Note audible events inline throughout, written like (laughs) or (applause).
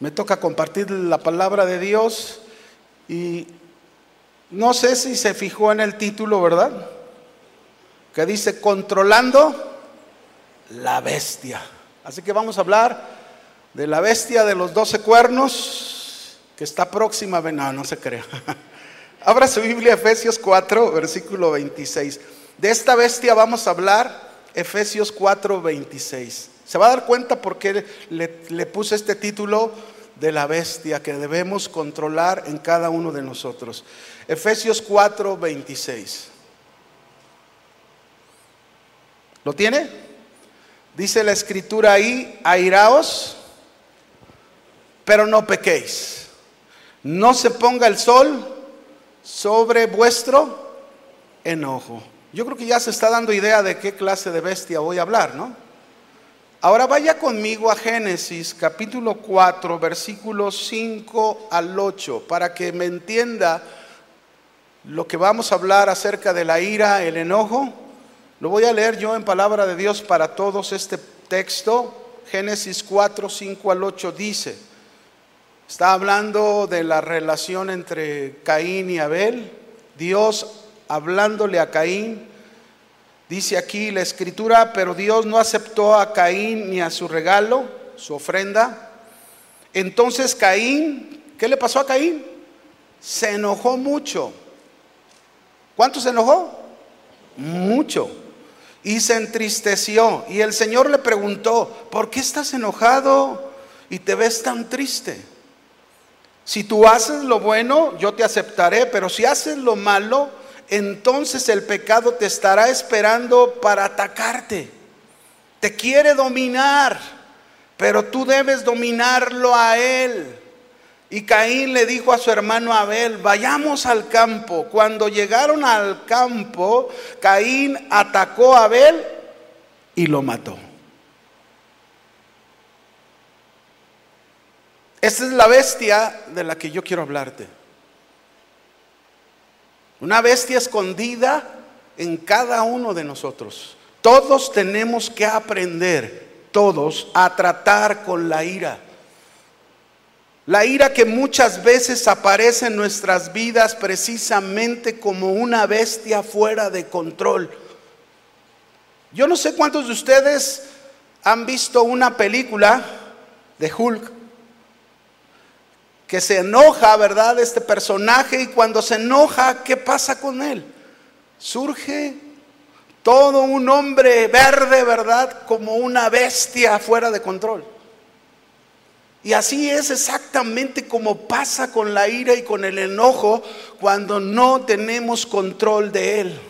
Me toca compartir la palabra de Dios y no sé si se fijó en el título, ¿verdad? Que dice controlando la bestia. Así que vamos a hablar de la bestia de los doce cuernos que está próxima. No, no se crea. (laughs) Abra su Biblia, Efesios 4, versículo 26. De esta bestia vamos a hablar, Efesios 4, 26. Se va a dar cuenta por qué le, le puse este título de la bestia que debemos controlar en cada uno de nosotros. Efesios 4, 26. ¿Lo tiene? Dice la escritura ahí, airaos, pero no pequéis. No se ponga el sol sobre vuestro enojo. Yo creo que ya se está dando idea de qué clase de bestia voy a hablar, ¿no? Ahora vaya conmigo a Génesis capítulo 4, versículos 5 al 8, para que me entienda lo que vamos a hablar acerca de la ira, el enojo. Lo voy a leer yo en palabra de Dios para todos este texto. Génesis 4, 5 al 8 dice, está hablando de la relación entre Caín y Abel, Dios hablándole a Caín Dice aquí la escritura, pero Dios no aceptó a Caín ni a su regalo, su ofrenda. Entonces Caín, ¿qué le pasó a Caín? Se enojó mucho. ¿Cuánto se enojó? Mucho. Y se entristeció. Y el Señor le preguntó, ¿por qué estás enojado y te ves tan triste? Si tú haces lo bueno, yo te aceptaré, pero si haces lo malo, entonces el pecado te estará esperando para atacarte. Te quiere dominar, pero tú debes dominarlo a él. Y Caín le dijo a su hermano Abel, vayamos al campo. Cuando llegaron al campo, Caín atacó a Abel y lo mató. Esta es la bestia de la que yo quiero hablarte. Una bestia escondida en cada uno de nosotros. Todos tenemos que aprender, todos, a tratar con la ira. La ira que muchas veces aparece en nuestras vidas precisamente como una bestia fuera de control. Yo no sé cuántos de ustedes han visto una película de Hulk que se enoja, ¿verdad? Este personaje y cuando se enoja, ¿qué pasa con él? Surge todo un hombre verde, ¿verdad? Como una bestia fuera de control. Y así es exactamente como pasa con la ira y con el enojo cuando no tenemos control de él.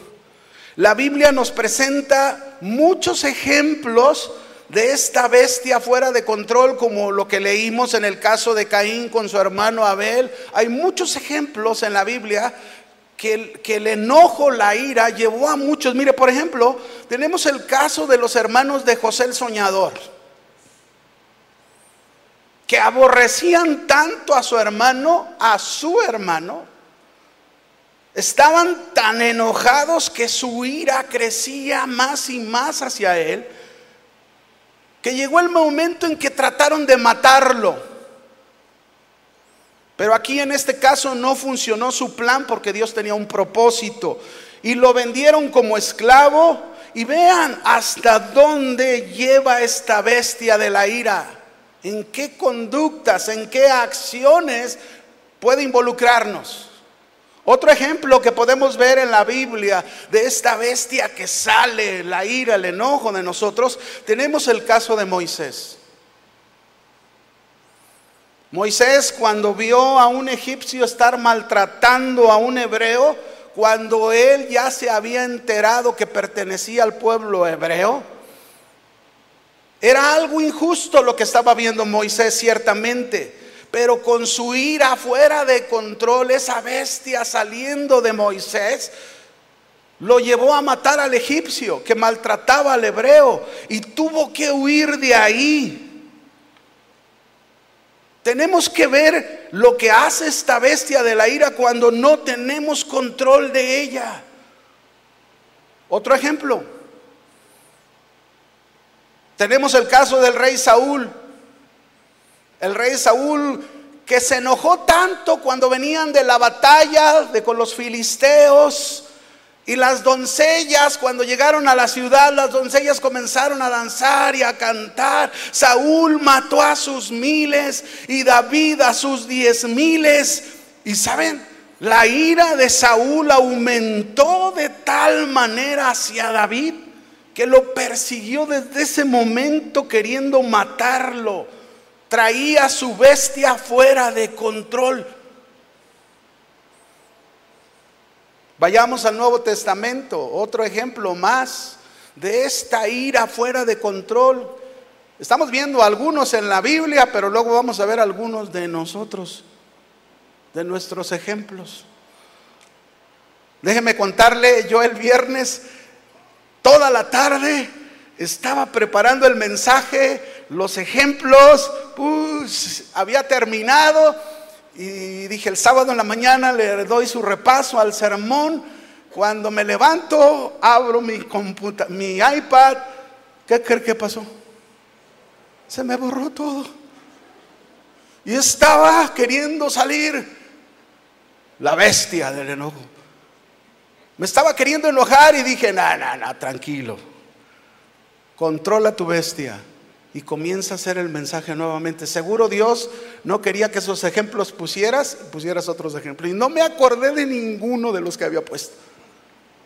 La Biblia nos presenta muchos ejemplos de esta bestia fuera de control, como lo que leímos en el caso de Caín con su hermano Abel. Hay muchos ejemplos en la Biblia que el, que el, enojo, la ira, llevó a muchos. Mire, por ejemplo, tenemos el caso de los hermanos de José el Soñador, que aborrecían tanto a su hermano, a su hermano, estaban tan enojados que su ira crecía más y más hacia él que llegó el momento en que trataron de matarlo. Pero aquí en este caso no funcionó su plan porque Dios tenía un propósito. Y lo vendieron como esclavo. Y vean hasta dónde lleva esta bestia de la ira. En qué conductas, en qué acciones puede involucrarnos. Otro ejemplo que podemos ver en la Biblia de esta bestia que sale, la ira, el enojo de nosotros, tenemos el caso de Moisés. Moisés cuando vio a un egipcio estar maltratando a un hebreo, cuando él ya se había enterado que pertenecía al pueblo hebreo, era algo injusto lo que estaba viendo Moisés ciertamente pero con su ira fuera de control, esa bestia saliendo de Moisés, lo llevó a matar al egipcio que maltrataba al hebreo y tuvo que huir de ahí. Tenemos que ver lo que hace esta bestia de la ira cuando no tenemos control de ella. Otro ejemplo. Tenemos el caso del rey Saúl El rey Saúl que se enojó tanto cuando venían de la batalla de con los filisteos y las doncellas cuando llegaron a la ciudad, las doncellas comenzaron a danzar y a cantar. Saúl mató a sus miles y David a sus diez miles. Y saben, la ira de Saúl aumentó de tal manera hacia David que lo persiguió desde ese momento queriendo matarlo. Traía su bestia fuera de control. Vayamos al Nuevo Testamento, otro ejemplo más de esta ira fuera de control. Estamos viendo algunos en la Biblia, pero luego vamos a ver algunos de nosotros, de nuestros ejemplos. Déjeme contarle, yo el viernes, toda la tarde, estaba preparando el mensaje, los ejemplos, pues, había terminado y dije el sábado en la mañana le doy su repaso al sermón. Cuando me levanto, abro mi, mi iPad. ¿Qué cree que pasó? Se me borró todo. Y estaba queriendo salir la bestia del enojo. Me estaba queriendo enojar y dije, no, no, no, tranquilo. Controla tu bestia y comienza a hacer el mensaje nuevamente. Seguro Dios no quería que esos ejemplos pusieras, pusieras otros ejemplos. Y no me acordé de ninguno de los que había puesto.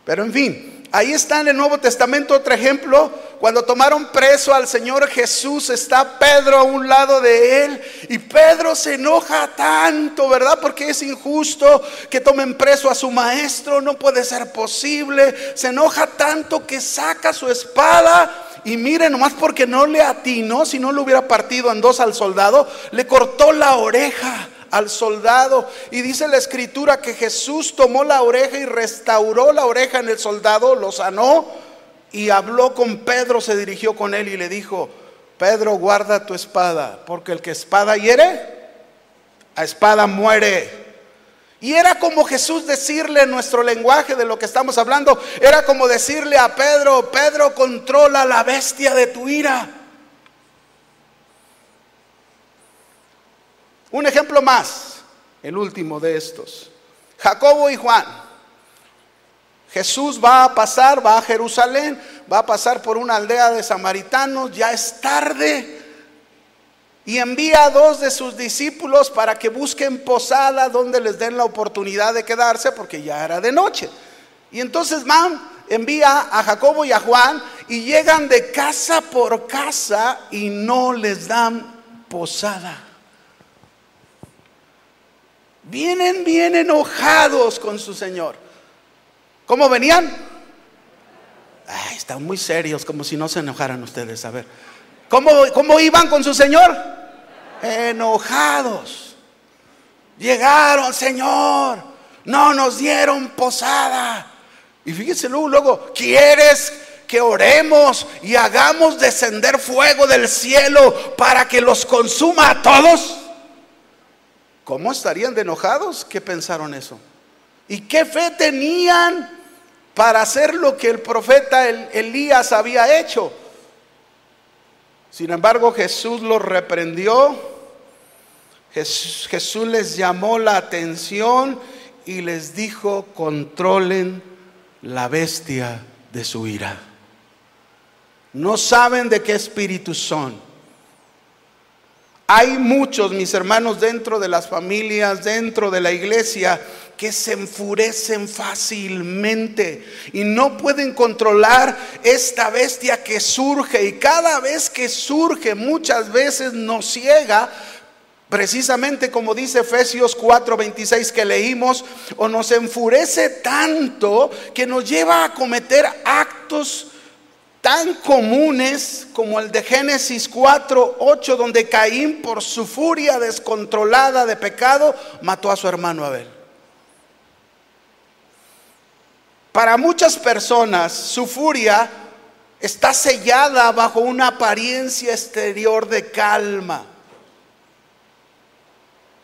Pero en fin, ahí está en el Nuevo Testamento otro ejemplo. Cuando tomaron preso al Señor Jesús, está Pedro a un lado de él. Y Pedro se enoja tanto, ¿verdad? Porque es injusto que tomen preso a su maestro. No puede ser posible. Se enoja tanto que saca su espada. Y mire, nomás porque no le atinó, si no le hubiera partido en dos al soldado, le cortó la oreja al soldado. Y dice la escritura que Jesús tomó la oreja y restauró la oreja en el soldado, lo sanó y habló con Pedro, se dirigió con él y le dijo, Pedro, guarda tu espada, porque el que espada hiere, a espada muere. Y era como Jesús decirle en nuestro lenguaje de lo que estamos hablando, era como decirle a Pedro, Pedro, controla la bestia de tu ira. Un ejemplo más, el último de estos. Jacobo y Juan. Jesús va a pasar, va a Jerusalén, va a pasar por una aldea de samaritanos, ya es tarde, y envía a dos de sus discípulos para que busquen posada donde les den la oportunidad de quedarse, porque ya era de noche. Y entonces van, envía a Jacobo y a Juan y llegan de casa por casa y no les dan posada. Vienen bien enojados con su Señor. ¿Cómo venían? Están muy serios, como si no se enojaran ustedes. A ver, ¿cómo, cómo iban con su Señor? Enojados. Llegaron, Señor, no nos dieron posada. Y fíjense luego, luego, ¿quieres que oremos y hagamos descender fuego del cielo para que los consuma a todos? ¿Cómo estarían de enojados que pensaron eso? ¿Y qué fe tenían para hacer lo que el profeta Elías había hecho? Sin embargo, Jesús los reprendió, Jesús, Jesús les llamó la atención y les dijo, controlen la bestia de su ira. No saben de qué espíritu son hay muchos, mis hermanos, dentro de las familias, dentro de la iglesia, que se enfurecen fácilmente y no pueden controlar esta bestia que surge. Y cada vez que surge, muchas veces nos ciega Precisamente como dice Efesios 4:26 que leímos, o nos enfurece tanto que nos lleva a cometer actos tan comunes como el de Génesis 4, 8, donde Caín por su furia descontrolada de pecado mató a su hermano Abel. Para muchas personas su furia está sellada bajo una apariencia exterior de calma.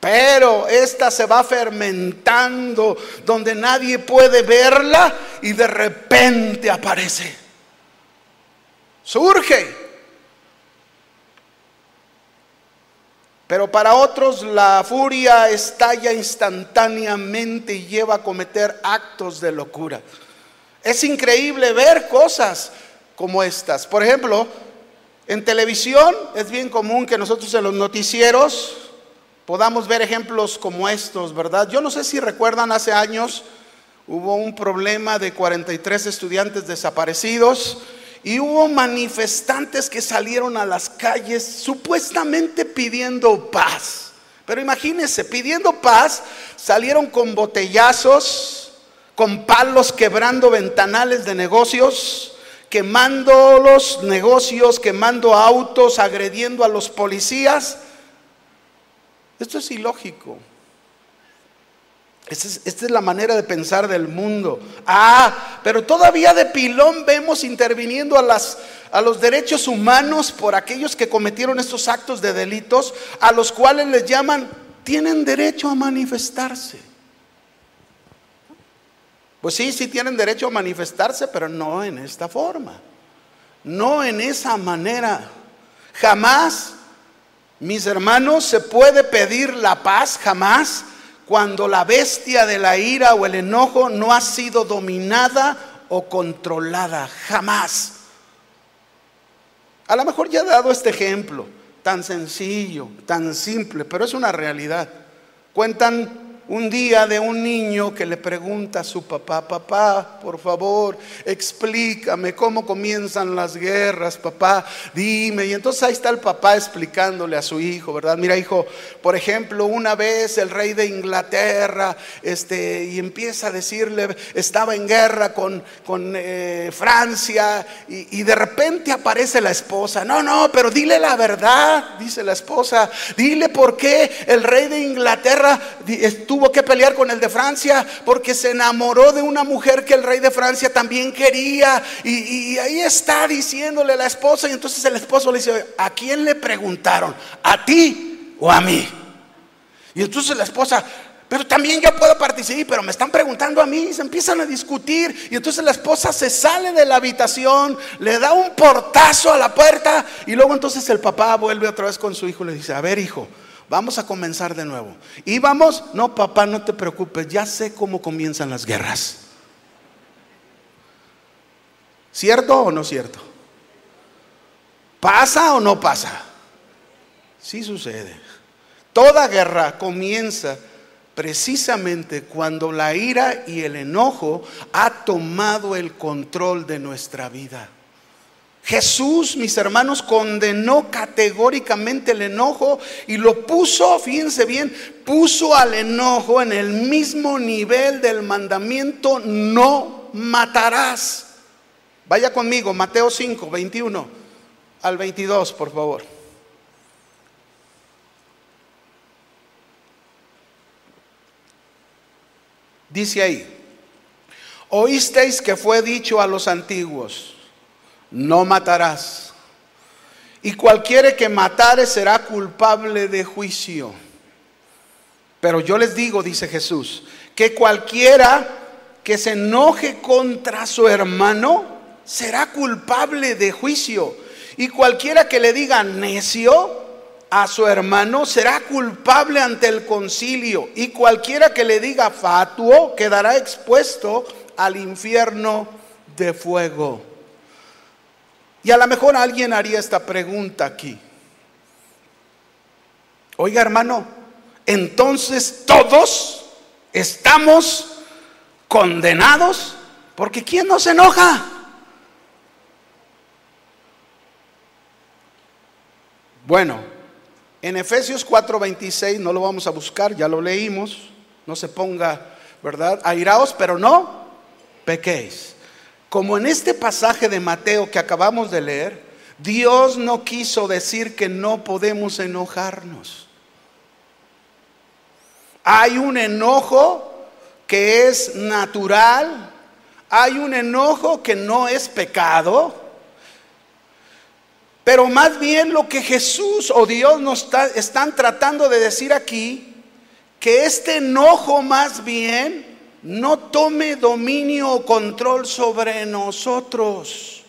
Pero esta se va fermentando donde nadie puede verla y de repente aparece surge. Pero para otros la furia estalla instantáneamente y lleva a cometer actos de locura. Es increíble ver cosas como estas. Por ejemplo, en televisión es bien común que nosotros en los noticieros podamos ver ejemplos como estos, ¿verdad? Yo no sé si recuerdan hace años hubo un problema de 43 estudiantes desaparecidos y hubo manifestantes que salieron a las calles supuestamente pidiendo paz. Pero imagínense, pidiendo paz, salieron con botellazos, con palos quebrando ventanales de negocios, quemando los negocios, quemando autos, agrediendo a los policías. Esto es ilógico. Esta es, la manera de pensar del mundo. Ah, pero todavía de pilón vemos interviniendo a, a los derechos humanos por aquellos que cometieron estos actos de delitos, a los cuales les llaman, tienen derecho a manifestarse. Pues sí, sí tienen derecho a manifestarse, pero no en esta forma, no en esa manera. Jamás mis hermanos, se puede pedir la paz jamás cuando la bestia de la ira o el enojo no ha sido dominada o controlada. Jamás. A lo mejor ya he dado este ejemplo, tan sencillo, tan simple, pero es una realidad. Cuentan un día de un niño que le pregunta a su papá, papá, por favor, explícame cómo comienzan las guerras, papá, dime. Y entonces ahí está el papá explicándole a su hijo, ¿verdad? Mira, hijo, por ejemplo, una vez el rey de Inglaterra, este, y empieza a decirle, estaba en guerra con, con eh, Francia, y, y de repente aparece la esposa. No, no, pero dile la verdad, dice la esposa, dile por qué el rey de Inglaterra estuvo tuvo que pelear con el de Francia porque se enamoró de una mujer que el rey de Francia también quería. Y, ahí está diciéndole a la esposa. Y entonces el esposo le dice, ¿a quién le preguntaron? ¿A ti o a mí? Y entonces la esposa, pero también yo puedo participar, pero me están preguntando a mí, y se empiezan a discutir, y entonces la esposa se sale de la habitación, le da un portazo a la puerta, y luego entonces el papá vuelve otra vez con su hijo y le dice, a ver hijo, Vamos a comenzar de nuevo. Y vamos, no papá, no te preocupes, ya sé cómo comienzan las guerras. ¿Cierto o no cierto? ¿Pasa o no pasa? Sí sucede. Toda guerra comienza precisamente cuando la ira y el enojo ha tomado el control de nuestra vida. Jesús, mis hermanos, condenó categóricamente el enojo y lo puso, fíjense bien, puso al enojo en el mismo nivel del mandamiento, no matarás. Vaya conmigo, Mateo 5, 21 al 22, por favor. Dice ahí, oísteis que fue dicho a los antiguos, no matarás. Y cualquiera que matare será culpable de juicio. Pero yo les digo, dice Jesús, que cualquiera que se enoje contra su hermano será culpable de juicio. Y cualquiera que le diga necio a su hermano será culpable ante el concilio. Y cualquiera que le diga fatuo quedará expuesto al infierno de fuego. Y a lo mejor alguien haría esta pregunta aquí. Oiga hermano, entonces todos estamos condenados porque ¿quién nos enoja? Bueno, en Efesios 4:26 no lo vamos a buscar, ya lo leímos, no se ponga, ¿verdad? Airaos, pero no pequéis. Como en este pasaje de Mateo que acabamos de leer, Dios no quiso decir que no podemos enojarnos. Hay un enojo que es natural, hay un enojo que no es pecado, pero más bien lo que Jesús o Dios nos están tratando de decir aquí, que este enojo más bien no tome dominio o control sobre nosotros.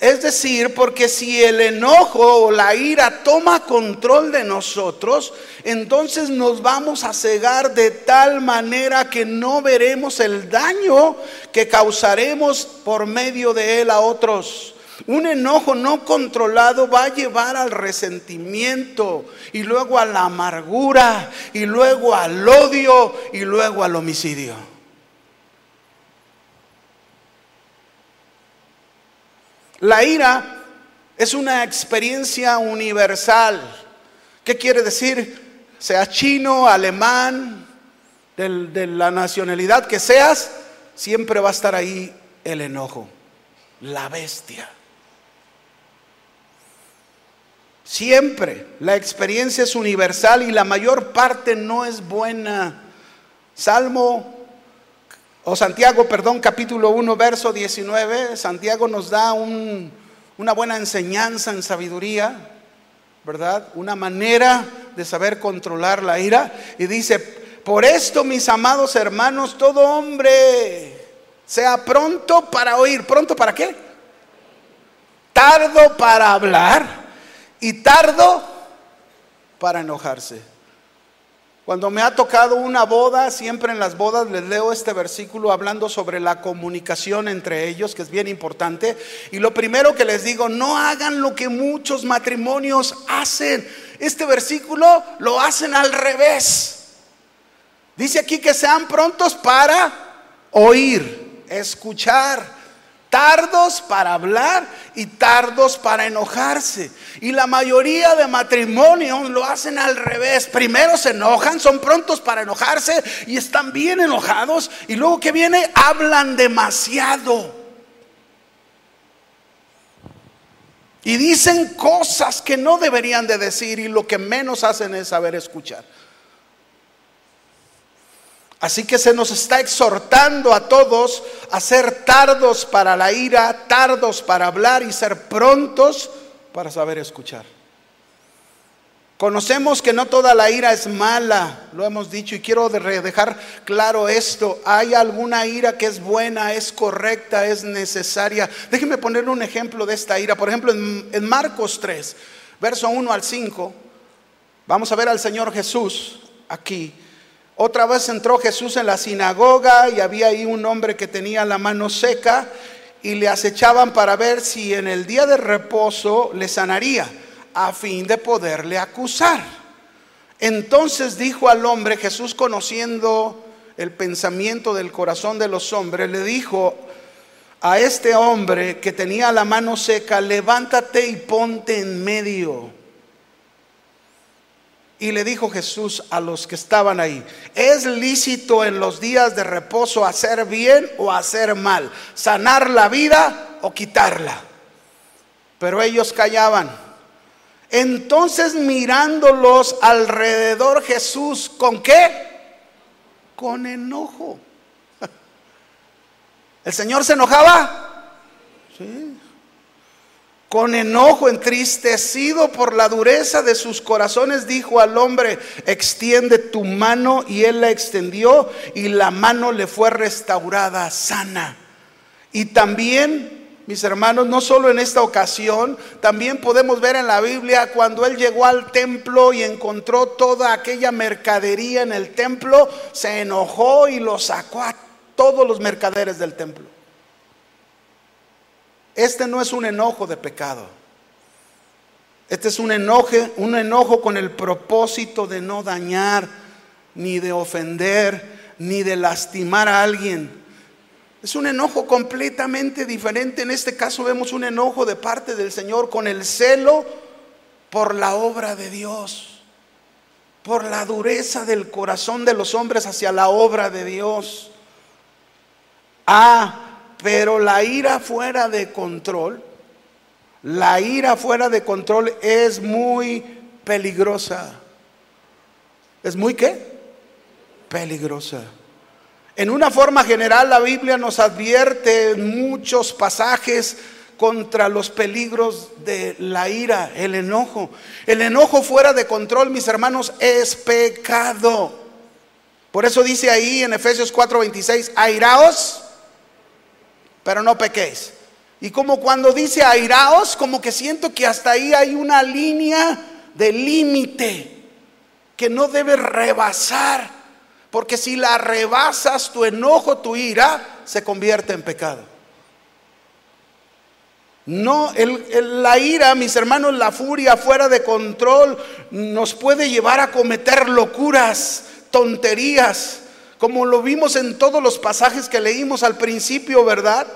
Es decir, porque si el enojo o la ira toma control de nosotros, entonces nos vamos a cegar de tal manera que no veremos el daño que causaremos por medio de él a otros. Un enojo no controlado va a llevar al resentimiento y luego a la amargura y luego al odio y luego al homicidio. La ira es una experiencia universal. ¿Qué quiere decir? Sea chino, alemán, de la nacionalidad que seas, siempre va a estar ahí el enojo, la bestia. Siempre la experiencia es universal y la mayor parte no es buena. Salmo o Santiago, perdón, capítulo 1, verso 19, Santiago nos da una buena enseñanza en sabiduría, ¿verdad? Una manera de saber controlar la ira. Y dice, por esto, mis amados hermanos, todo hombre sea pronto para oír. ¿Pronto para qué? Tardo para hablar y tardo para enojarse. Cuando me ha tocado una boda, siempre en las bodas les leo este versículo hablando sobre la comunicación entre ellos, que es bien importante. Y lo primero que les digo, no hagan lo que muchos matrimonios hacen. Este versículo lo hacen al revés. Dice aquí que sean prontos para oír, escuchar tardos para hablar y tardos para enojarse. Y la mayoría de matrimonios lo hacen al revés. Primero se enojan, son prontos para enojarse y están bien enojados. Y luego que viene, hablan demasiado. Y dicen cosas que no deberían de decir y lo que menos hacen es saber escuchar. Así que se nos está exhortando a todos a ser tardos para la ira, tardos para hablar y ser prontos para saber escuchar. Conocemos que no toda la ira es mala, lo hemos dicho y quiero dejar claro esto. Hay alguna ira que es buena, es correcta, es necesaria. Déjenme poner un ejemplo de esta ira. Por ejemplo, en, en Marcos 3, verso 1 al 5, vamos a ver al Señor Jesús aquí. Otra vez entró Jesús en la sinagoga y había ahí un hombre que tenía la mano seca y le acechaban para ver si en el día de reposo le sanaría a fin de poderle acusar. Entonces dijo al hombre, Jesús conociendo el pensamiento del corazón de los hombres, le dijo a este hombre que tenía la mano seca, levántate y ponte en medio. Y le dijo Jesús a los que estaban ahí, ¿es lícito en los días de reposo hacer bien o hacer mal? ¿Sanar la vida o quitarla? Pero ellos callaban. Entonces mirándolos alrededor Jesús, ¿con qué? Con enojo. (laughs) ¿El Señor se enojaba? Sí con enojo, entristecido por la dureza de sus corazones, dijo al hombre, extiende tu mano, y él la extendió, y la mano le fue restaurada sana. Y también, mis hermanos, no solo en esta ocasión, también podemos ver en la Biblia cuando él llegó al templo y encontró toda aquella mercadería en el templo, se enojó y lo sacó a todos los mercaderes del templo. Este no es un enojo de pecado. Este es un enojo, un enojo con el propósito de no dañar, ni de ofender, ni de lastimar a alguien. Es un enojo completamente diferente. En este caso vemos un enojo de parte del Señor con el celo por la obra de Dios, por la dureza del corazón de los hombres hacia la obra de Dios. Ah, pero la ira fuera de control, la ira fuera de control es muy peligrosa. ¿Es muy qué? Peligrosa. En una forma general, la Biblia nos advierte en muchos pasajes contra los peligros de la ira, el enojo. El enojo fuera de control, mis hermanos, es pecado. Por eso dice ahí en Efesios 4:26, airaos pero no pequéis. Y como cuando dice airaos, como que siento que hasta ahí hay una línea de límite que no debe rebasar. Porque si la rebasas, tu enojo, tu ira, se convierte en pecado. No, la ira, mis hermanos, la furia fuera de control nos puede llevar a cometer locuras, tonterías, como lo vimos en todos los pasajes que leímos al principio, ¿verdad?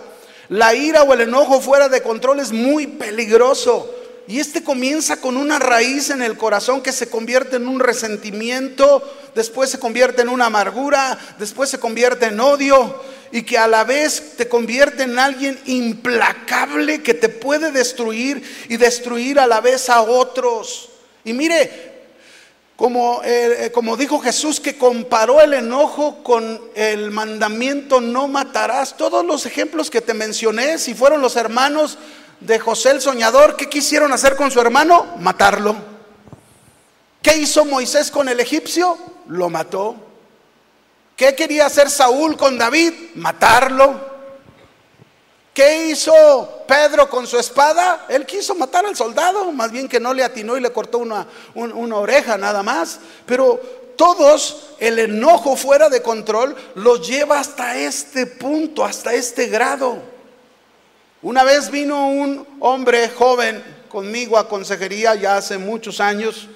La ira o el enojo fuera de control es muy peligroso. Y este comienza con una raíz en el corazón que se convierte en un resentimiento, después se convierte en una amargura, después se convierte en odio y que a la vez te convierte en alguien implacable que te puede destruir y destruir a la vez a otros. Y mire, como, eh, eh, como dijo Jesús que comparó el enojo con el mandamiento no matarás. Todos los ejemplos que te mencioné, si fueron los hermanos de José el soñador, ¿qué quisieron hacer con su hermano? Matarlo. ¿Qué hizo Moisés con el egipcio? Lo mató. ¿Qué quería hacer Saúl con David? Matarlo. ¿Qué hizo Pedro con su espada? Él quiso matar al soldado, más bien que no le atinó y le cortó una, una oreja nada más. Pero todos el enojo fuera de control los lleva hasta este punto, hasta este grado. Una vez vino un hombre joven conmigo a consejería ya hace muchos años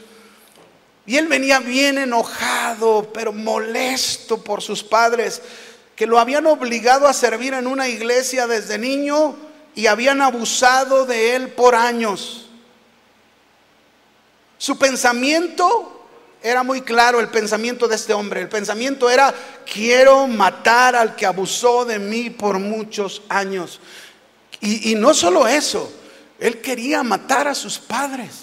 y él venía bien enojado, pero molesto por sus padres que lo habían obligado a servir en una iglesia desde niño y habían abusado de él por años. Su pensamiento era muy claro, el pensamiento de este hombre. El pensamiento era, quiero matar al que abusó de mí por muchos años. Y, no solo eso, él quería matar a sus padres.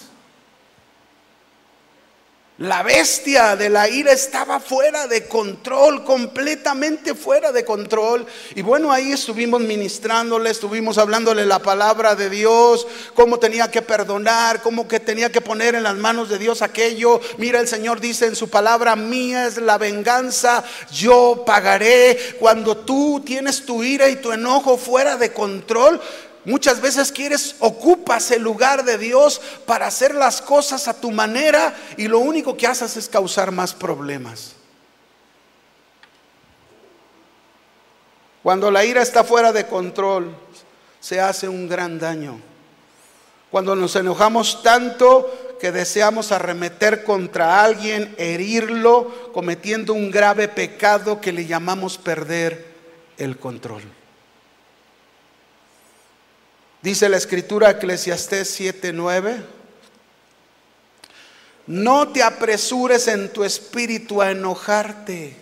La bestia de la ira estaba fuera de control, completamente fuera de control. Y bueno, ahí estuvimos ministrándole, estuvimos hablándole la palabra de Dios, cómo tenía que perdonar, cómo que tenía que poner en las manos de Dios aquello. Mira, el Señor dice en su palabra, mía es la venganza, yo pagaré. Cuando tú tienes tu ira y tu enojo fuera de control, Muchas veces quieres, ocupas el lugar de Dios para hacer las cosas a tu manera y lo único que haces es causar más problemas. Cuando la ira está fuera de control, se hace un gran daño. Cuando nos enojamos tanto que deseamos arremeter contra alguien, herirlo, cometiendo un grave pecado que le llamamos perder el control. Dice la escritura Eclesiastés 7:9. No te apresures en tu espíritu a enojarte,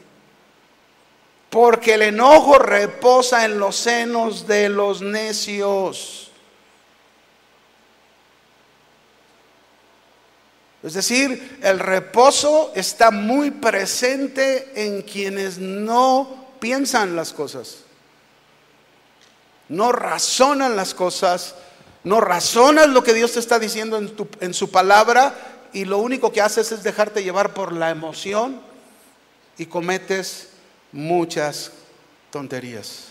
porque el enojo reposa en los senos de los necios. Es decir, el reposo está muy presente en quienes no piensan las cosas no razonan las cosas, no razonas lo que Dios te está diciendo en, su palabra y lo único que haces es dejarte llevar por la emoción y cometes muchas tonterías.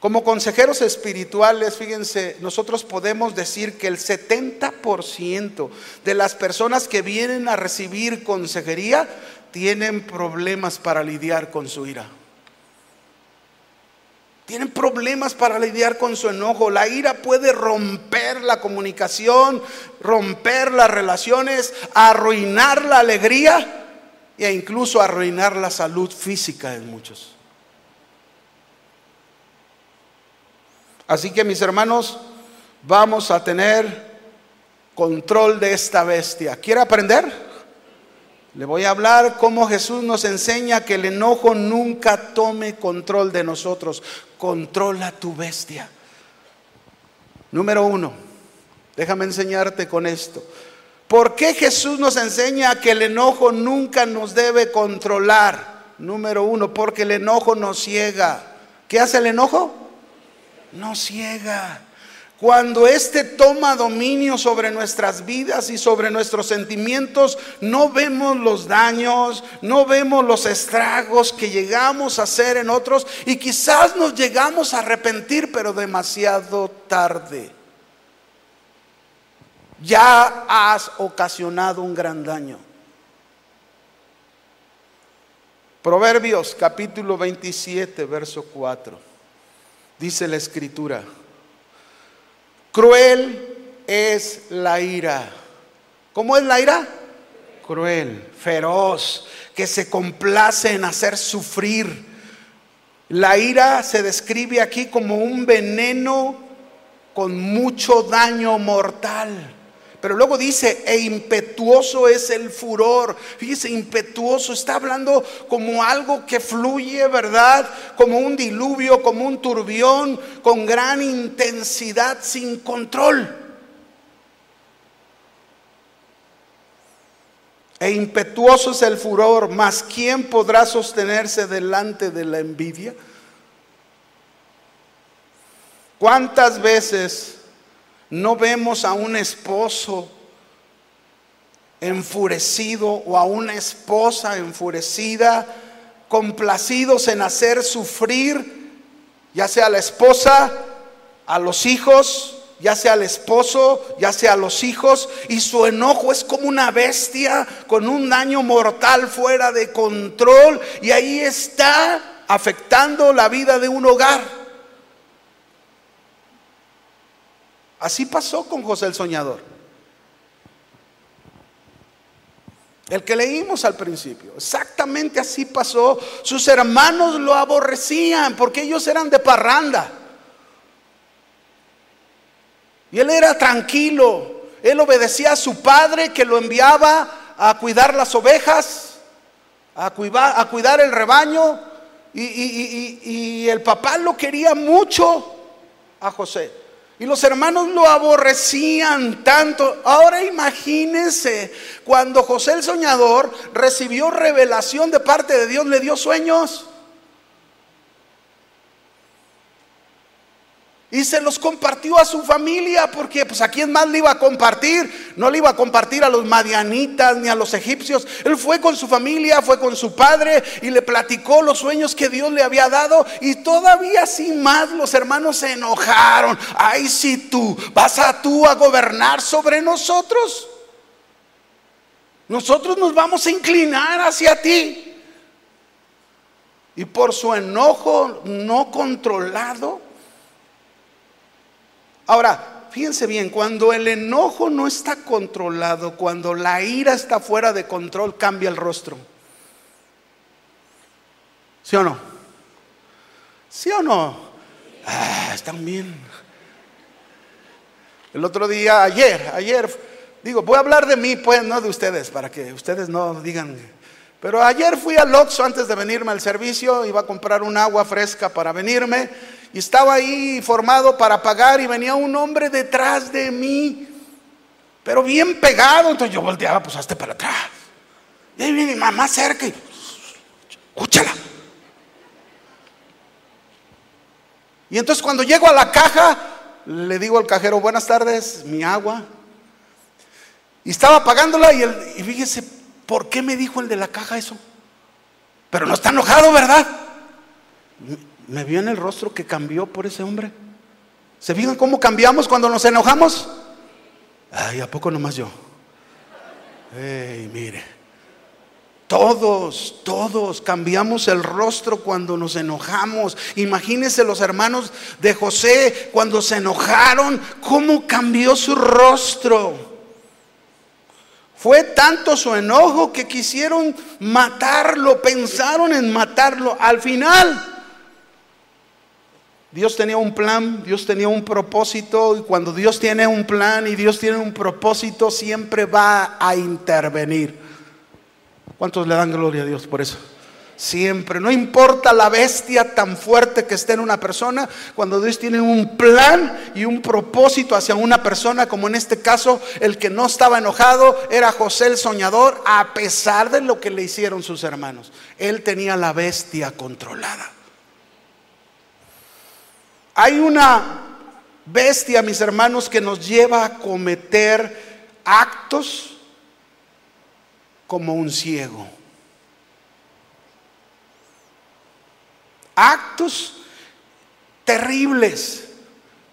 Como consejeros espirituales, fíjense, nosotros podemos decir que el 70% de las personas que vienen a recibir consejería tienen problemas para lidiar con su ira. Tienen problemas para lidiar con su enojo. La ira puede romper la comunicación, romper las relaciones, arruinar la alegría e incluso arruinar la salud física de muchos. Así que mis hermanos, vamos a tener control de esta bestia. ¿Quiere aprender? Le voy a hablar cómo Jesús nos enseña que el enojo nunca tome control de nosotros. Controla tu bestia. Número uno, déjame enseñarte con esto. ¿Por qué Jesús nos enseña que el enojo nunca nos debe controlar? Número uno, porque el enojo nos ciega. ¿Qué hace el enojo? Nos ciega. Cuando éste toma dominio sobre nuestras vidas y sobre nuestros sentimientos, no vemos los daños, no vemos los estragos que llegamos a hacer en otros y quizás nos llegamos a arrepentir, pero demasiado tarde. Ya has ocasionado un gran daño. Proverbios capítulo 27, verso 4. Dice la escritura. Cruel es la ira. ¿Cómo es la ira? Cruel, feroz, que se complace en hacer sufrir. La ira se describe aquí como un veneno con mucho daño mortal. Pero luego dice, e impetuoso es el furor. Fíjese, impetuoso está hablando como algo que fluye, ¿verdad? Como un diluvio, como un turbión, con gran intensidad, sin control. E impetuoso es el furor, mas ¿quién podrá sostenerse delante de la envidia? ¿Cuántas veces no vemos a un esposo enfurecido o a una esposa enfurecida, complacidos en hacer sufrir, ya sea la esposa, a los hijos, ya sea al esposo, ya sea a los hijos, y su enojo es como una bestia con un daño mortal fuera de control, y ahí está afectando la vida de un hogar. Así pasó con José el Soñador. El que leímos al principio. Exactamente así pasó. Sus hermanos lo aborrecían porque ellos eran de parranda. Y él era tranquilo. Él obedecía a su padre que lo enviaba a cuidar las ovejas, a cuidar, el rebaño. Y el papá lo quería mucho a José. Y los hermanos lo aborrecían tanto. Ahora imagínense, cuando José el soñador recibió revelación de parte de Dios, le dio sueños. Y se los compartió a su familia, porque pues a quién más le iba a compartir. No le iba a compartir a los madianitas ni a los egipcios. Él fue con su familia, fue con su padre y le platicó los sueños que Dios le había dado. Y todavía sin más los hermanos se enojaron. Ay, si tú vas a tú a gobernar sobre nosotros. Nosotros nos vamos a inclinar hacia ti. Y por su enojo no controlado, Ahora, fíjense bien, cuando el enojo no está controlado, cuando la ira está fuera de control, cambia el rostro. ¿Sí o no? ¿Sí o no? Ah, están bien. El otro día, ayer, ayer, digo, voy a hablar de mí, pues, no de ustedes, para que ustedes no digan. Pero ayer fui al Oxxo antes de venirme al servicio, iba a comprar un agua fresca para venirme y estaba ahí formado para pagar y venía un hombre detrás de mí, pero bien pegado. Entonces yo volteaba, pues hazte para atrás. Y ahí viene mi mamá cerca y, escúchala. Y entonces cuando llego a la caja, le digo al cajero, buenas tardes, mi agua. Y estaba pagándola y, el, y fíjese, ¿por qué me dijo el de la caja eso? Pero no está enojado, ¿verdad? ¿Me vio en el rostro que cambió por ese hombre? ¿Se fijan cómo cambiamos cuando nos enojamos? Ay, ¿a poco nomás yo? Ey, mire. Todos, todos cambiamos el rostro cuando nos enojamos. Imagínense los hermanos de José cuando se enojaron, cómo cambió su rostro. Fue tanto su enojo que quisieron matarlo, pensaron en matarlo. Al final, Dios tenía un plan, Dios tenía un propósito y cuando Dios tiene un plan y Dios tiene un propósito siempre va a intervenir. ¿Cuántos le dan gloria a Dios por eso? Siempre, no importa la bestia tan fuerte que esté en una persona, cuando Dios tiene un plan y un propósito hacia una persona, como en este caso el que no estaba enojado era José el soñador, a pesar de lo que le hicieron sus hermanos. Él tenía la bestia controlada. Hay una bestia, mis hermanos, que nos lleva a cometer actos como un ciego. Actos terribles,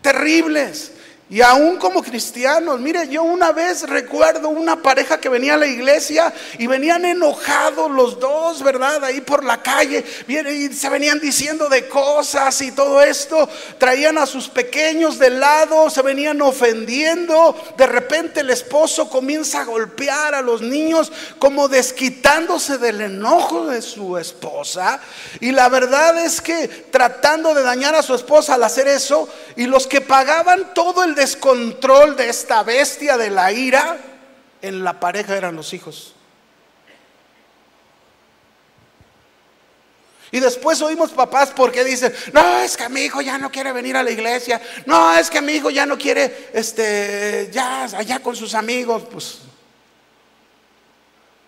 terribles. Y aún como cristianos, mire, yo una vez recuerdo una pareja que venía a la iglesia y venían enojados los dos, ¿verdad? Ahí por la calle, y se venían diciendo de cosas y todo esto, traían a sus pequeños de lado, se venían ofendiendo, de repente el esposo comienza a golpear a los niños como desquitándose del enojo de su esposa. Y la verdad es que tratando de dañar a su esposa al hacer eso, y los que pagaban todo descontrol de esta bestia de la ira en la pareja eran los hijos. Y después oímos papás porque dicen, no, es que mi hijo ya no quiere venir a la iglesia, no, es que mi hijo ya no quiere, este, ya allá con sus amigos. Pues,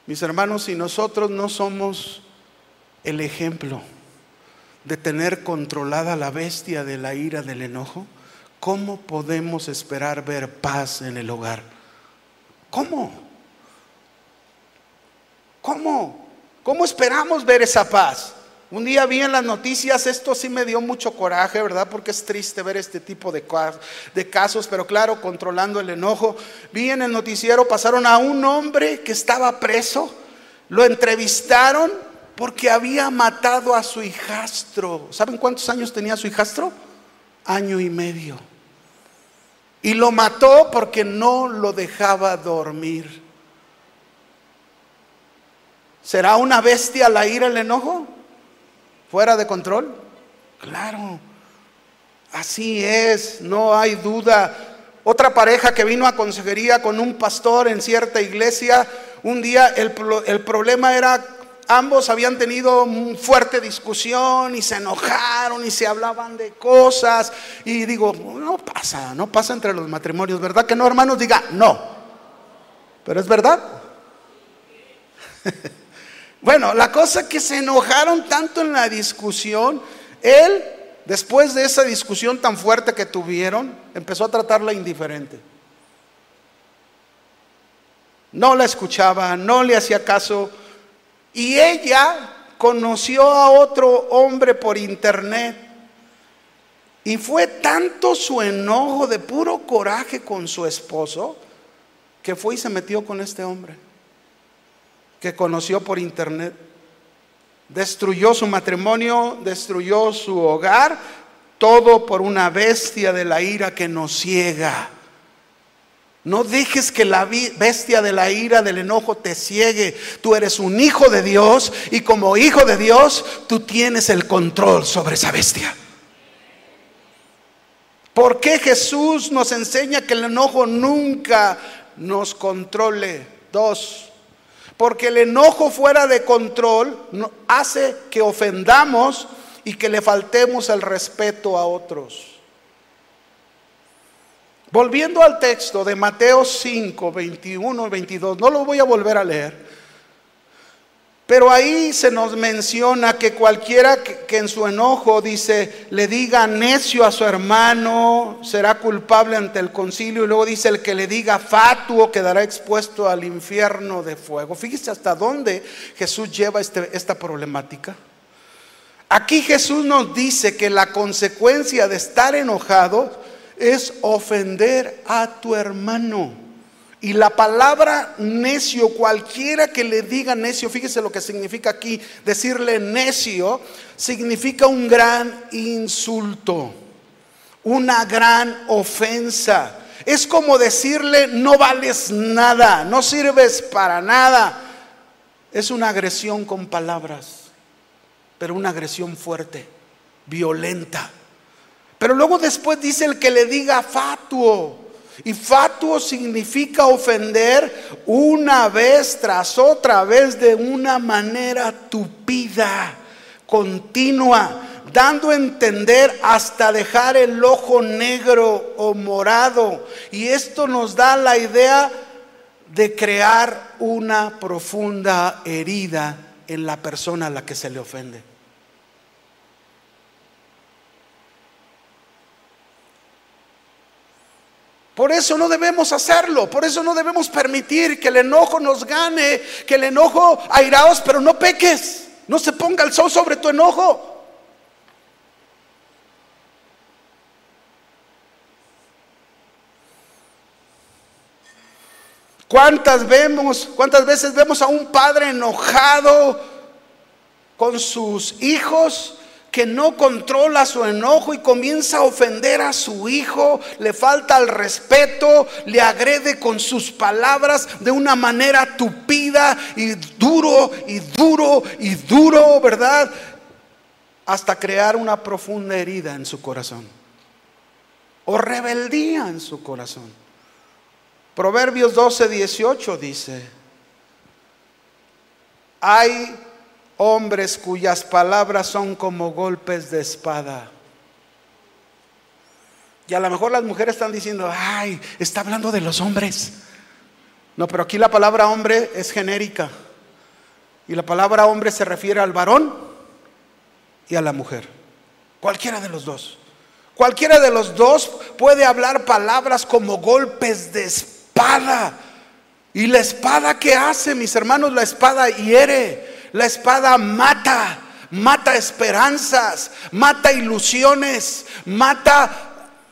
mis hermanos, si nosotros no somos el ejemplo de tener controlada la bestia de la ira, del enojo, ¿cómo podemos esperar ver paz en el hogar? ¿Cómo? ¿Cómo? ¿Cómo esperamos ver esa paz? Un día vi en las noticias, esto sí me dio mucho coraje, ¿verdad? Porque es triste ver este tipo de, casos, pero claro, controlando el enojo. Vi en el noticiero, pasaron a un hombre que estaba preso, lo entrevistaron porque había matado a su hijastro. ¿Saben cuántos años tenía su hijastro? Año y medio. Y lo mató porque no lo dejaba dormir. ¿Será una bestia la ira, el enojo? ¿Fuera de control? Claro. Así es, no hay duda. Otra pareja que vino a consejería con un pastor en cierta iglesia, un día el, el problema era ambos habían tenido fuerte discusión y se enojaron y se hablaban de cosas. Y digo, no pasa, no pasa entre los matrimonios, ¿verdad que no, hermanos? Diga, no. Pero es verdad. (laughs) bueno, la cosa que se enojaron tanto en la discusión, él, después de esa discusión tan fuerte que tuvieron, empezó a tratarla indiferente. No la escuchaba, no le hacía caso y ella conoció a otro hombre por internet. Y fue tanto su enojo de puro coraje con su esposo que fue y se metió con este hombre que conoció por internet. Destruyó su matrimonio, destruyó su hogar, todo por una bestia de la ira que nos ciega. No dejes que la bestia de la ira, del enojo te ciegue. Tú eres un hijo de Dios y como hijo de Dios tú tienes el control sobre esa bestia. ¿Por qué Jesús nos enseña que el enojo nunca nos controle? Dos, porque el enojo fuera de control hace que ofendamos y que le faltemos el respeto a otros. Volviendo al texto de Mateo 5, 21 y 22, no lo voy a volver a leer, pero ahí se nos menciona que cualquiera que, en su enojo dice, le diga necio a su hermano, será culpable ante el concilio, y luego dice, el que le diga fatuo quedará expuesto al infierno de fuego. Fíjese hasta dónde Jesús lleva este, esta problemática. Aquí Jesús nos dice que la consecuencia de estar enojado es ofender a tu hermano. Y la palabra necio, cualquiera que le diga necio, fíjese lo que significa aquí, decirle necio, significa un gran insulto, una gran ofensa. Es como decirle no vales nada, no sirves para nada. Es una agresión con palabras, pero una agresión fuerte, violenta. Pero luego después dice el que le diga fatuo. Y fatuo significa ofender una vez tras otra vez de una manera tupida, continua, dando a entender hasta dejar el ojo negro o morado. Y esto nos da la idea de crear una profunda herida en la persona a la que se le ofende. Por eso no debemos hacerlo, por eso no debemos permitir que el enojo nos gane, que el enojo airaos, pero no peques, no se ponga el sol sobre tu enojo. ¿Cuántas vemos, cuántas veces vemos a un padre enojado con sus hijos que no controla su enojo y comienza a ofender a su hijo, le falta el respeto, le agrede con sus palabras de una manera tupida y duro y duro y duro, ¿verdad? Hasta crear una profunda herida en su corazón o rebeldía en su corazón. Proverbios 12, 18 dice, hay hombres cuyas palabras son como golpes de espada. Y a lo mejor las mujeres están diciendo, ay, está hablando de los hombres. No, pero aquí la palabra hombre es genérica. Y la palabra hombre se refiere al varón y a la mujer. Cualquiera de los dos. Cualquiera de los dos puede hablar palabras como golpes de espada. ¿Y la espada que hace, mis hermanos? La espada hiere, la espada mata, mata esperanzas, mata ilusiones, mata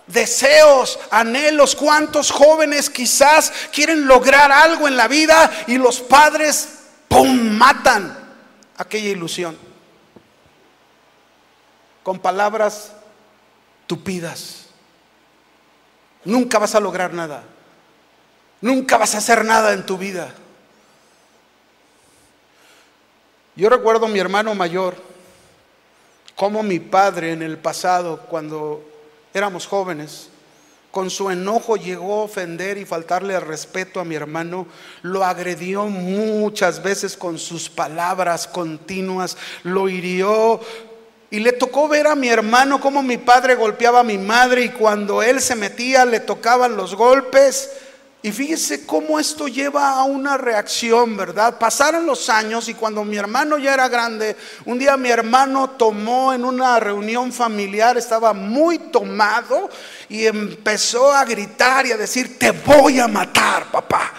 deseos, anhelos. ¿Cuántos jóvenes quizás quieren lograr algo en la vida y los padres, ¡pum!, matan aquella ilusión? Con palabras tupidas. Nunca vas a lograr nada. Nunca vas a hacer nada en tu vida. Yo recuerdo a mi hermano mayor, como mi padre en el pasado, cuando éramos jóvenes, con su enojo llegó a ofender y faltarle respeto a mi hermano, lo agredió muchas veces con sus palabras continuas, lo hirió. Y le tocó ver a mi hermano cómo mi padre golpeaba a mi madre y cuando él se metía le tocaban los golpes. Y fíjese cómo esto lleva a una reacción, ¿verdad? Pasaron los años y cuando mi hermano ya era grande, un día mi hermano tomó en una reunión familiar, estaba muy tomado y empezó a gritar y a decir, te voy a matar, papá.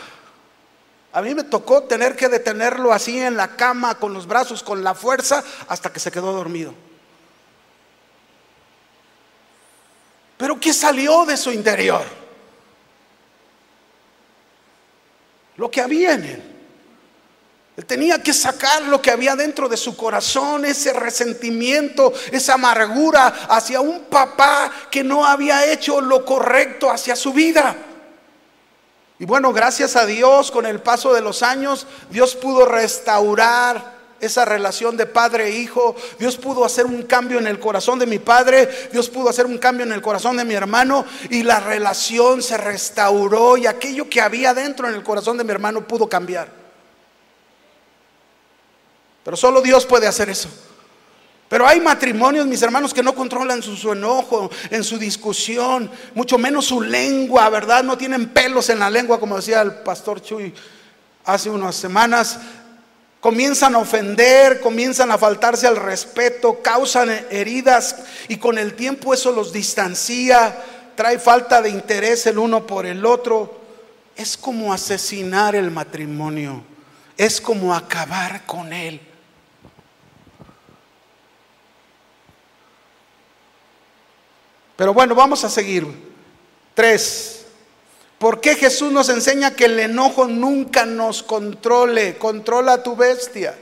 A mí me tocó tener que detenerlo así en la cama, con los brazos, con la fuerza, hasta que se quedó dormido. Pero ¿qué salió de su interior? Lo que había en él. Él tenía que sacar lo que había dentro de su corazón, ese resentimiento, esa amargura hacia un papá que no había hecho lo correcto hacia su vida. Y bueno, gracias a Dios, con el paso de los años, Dios pudo restaurar esa relación de padre e hijo. Dios pudo hacer un cambio en el corazón de mi padre, Dios pudo hacer un cambio en el corazón de mi hermano y la relación se restauró y aquello que había dentro en el corazón de mi hermano pudo cambiar. Pero solo Dios puede hacer eso. Pero hay matrimonios, mis hermanos, que no controlan su, su, enojo, en su discusión, mucho menos su lengua, ¿verdad? No tienen pelos en la lengua, como decía el pastor Chuy hace unas semanas comienzan a ofender, comienzan a faltarse al respeto, causan heridas y con el tiempo eso los distancia, trae falta de interés el uno por el otro. Es como asesinar el matrimonio, es como acabar con él. Pero bueno, vamos a seguir. Tres. ¿Por qué Jesús nos enseña que el enojo nunca nos controle? Controla tu bestia.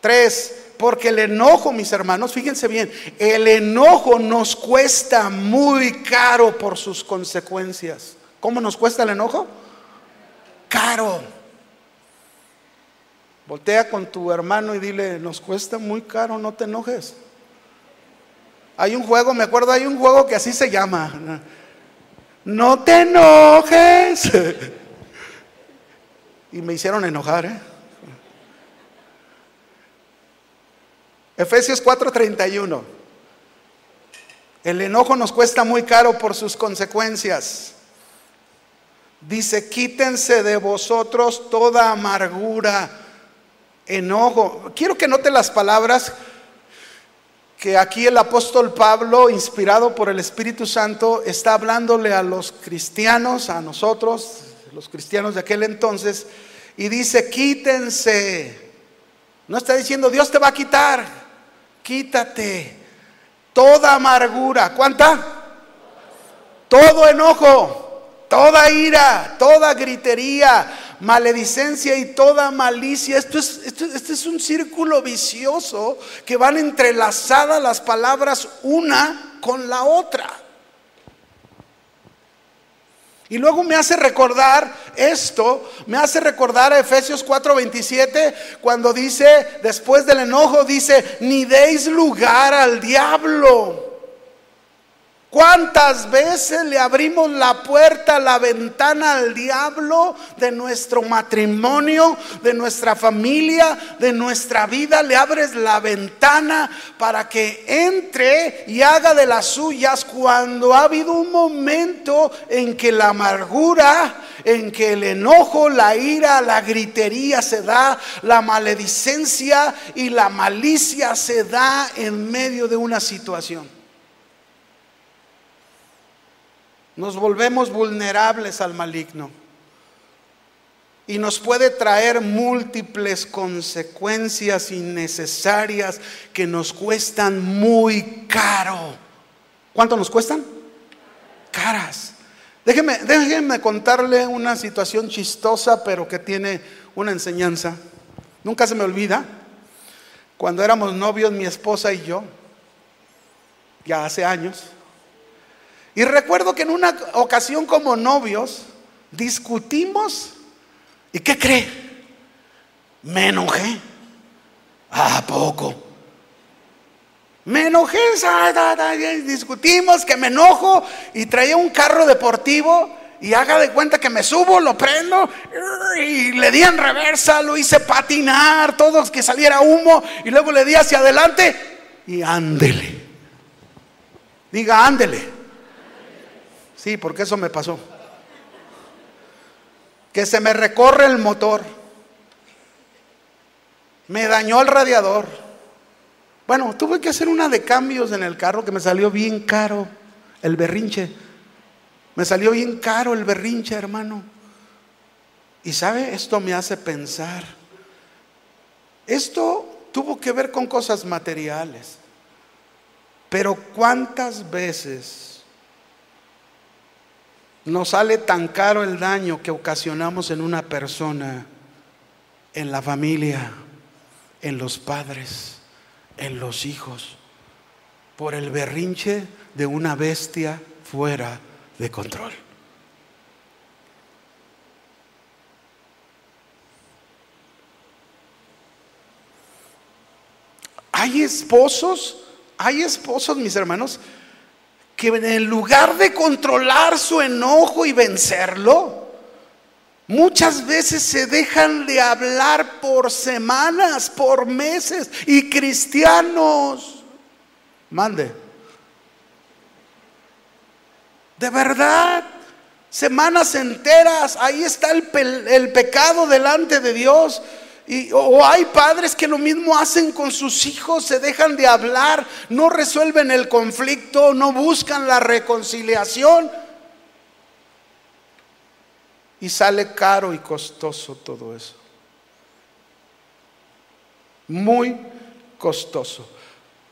Tres, porque el enojo, mis hermanos, fíjense bien, el enojo nos cuesta muy caro por sus consecuencias. ¿Cómo nos cuesta el enojo? Caro. Voltea con tu hermano y dile, nos cuesta muy caro, no te enojes. Hay un juego, me acuerdo, hay un juego que así se llama no te enojes. (laughs) y me hicieron enojar. ¿eh? Efesios 4:31. El enojo nos cuesta muy caro por sus consecuencias. Dice, quítense de vosotros toda amargura, enojo. Quiero que note las palabras que aquí el apóstol Pablo, inspirado por el Espíritu Santo, está hablándole a los cristianos, a nosotros, los cristianos de aquel entonces, y dice, quítense. No está diciendo, Dios te va a quitar, quítate toda amargura. ¿Cuánta? Todo enojo, toda ira, toda gritería, maledicencia y toda malicia. Esto es, esto, este es un círculo vicioso que van entrelazadas las palabras una con la otra. Y luego me hace recordar esto, me hace recordar a Efesios 4:27, cuando dice, después del enojo, dice, ni deis lugar al diablo. ¿Cuántas veces le abrimos la puerta, la ventana al diablo de nuestro matrimonio, de nuestra familia, de nuestra vida? Le abres la ventana para que entre y haga de las suyas cuando ha habido un momento en que la amargura, en que el enojo, la ira, la gritería se da, la maledicencia y la malicia se da en medio de una situación. Nos volvemos vulnerables al maligno y nos puede traer múltiples consecuencias innecesarias que nos cuestan muy caro. ¿Cuánto nos cuestan? Caras. Déjeme, déjeme contarle una situación chistosa, pero que tiene una enseñanza. Nunca se me olvida, cuando éramos novios, mi esposa y yo, ya hace años, y recuerdo que en una ocasión como novios discutimos. ¿Y qué cree? Me enojé. ¿A poco? Me enojé, discutimos que me enojo y traía un carro deportivo y haga de cuenta que me subo, lo prendo y le di en reversa, lo hice patinar, todos que saliera humo y luego le di hacia adelante y ándele. Diga, ándele. Sí, porque eso me pasó. Que se me recorre el motor. Me dañó el radiador. Bueno, tuve que hacer una de cambios en el carro que me salió bien caro el berrinche. Me salió bien caro el berrinche, hermano. Y sabe, esto me hace pensar. Esto tuvo que ver con cosas materiales. Pero ¿cuántas veces nos sale tan caro el daño que ocasionamos en una persona, en la familia, en los padres, en los hijos, por el berrinche de una bestia fuera de control. Hay esposos, hay esposos, mis hermanos, que en lugar de controlar su enojo y vencerlo, muchas veces se dejan de hablar por semanas, por meses, y cristianos, mande, de verdad, semanas enteras, ahí está el, el pecado delante de Dios o hay padres que lo mismo hacen con sus hijos, se dejan de hablar, no resuelven el conflicto, no buscan la reconciliación. Y sale caro y costoso todo eso. Muy costoso.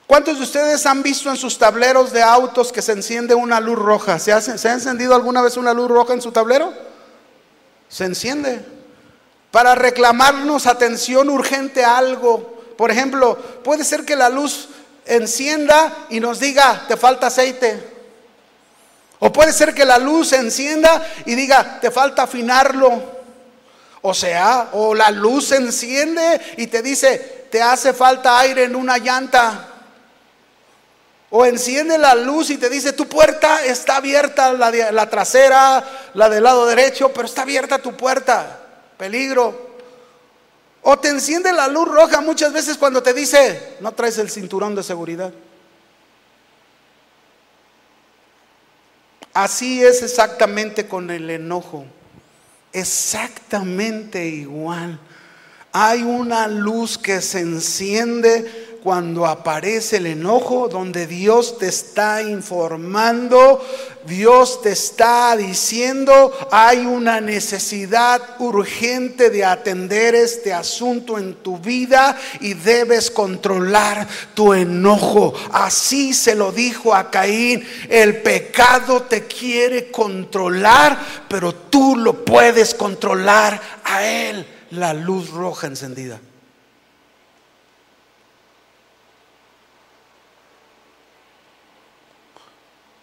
¿Cuántos de ustedes han visto en sus tableros de autos que se enciende una luz roja? ¿Se ha, ¿Se ha encendido alguna vez una luz roja en su tablero? Se enciende para reclamarnos atención urgente a algo. Por ejemplo, puede ser que la luz encienda y nos diga, te falta aceite. O puede ser que la luz encienda y diga, te falta afinarlo. O sea, o la luz enciende y te dice, te hace falta aire en una llanta. O enciende la luz y te dice, tu puerta está abierta, la, la trasera, la del lado derecho, pero está abierta tu puerta peligro. O te enciende la luz roja muchas veces cuando te dice, no traes el cinturón de seguridad. Así es exactamente con el enojo. Exactamente igual. Hay una luz que se enciende cuando aparece el enojo, donde Dios te está informando, Dios te está diciendo, hay una necesidad urgente de atender este asunto en tu vida y debes controlar tu enojo. Así se lo dijo a Caín, el pecado te quiere controlar, pero tú lo puedes controlar a él, la luz roja encendida.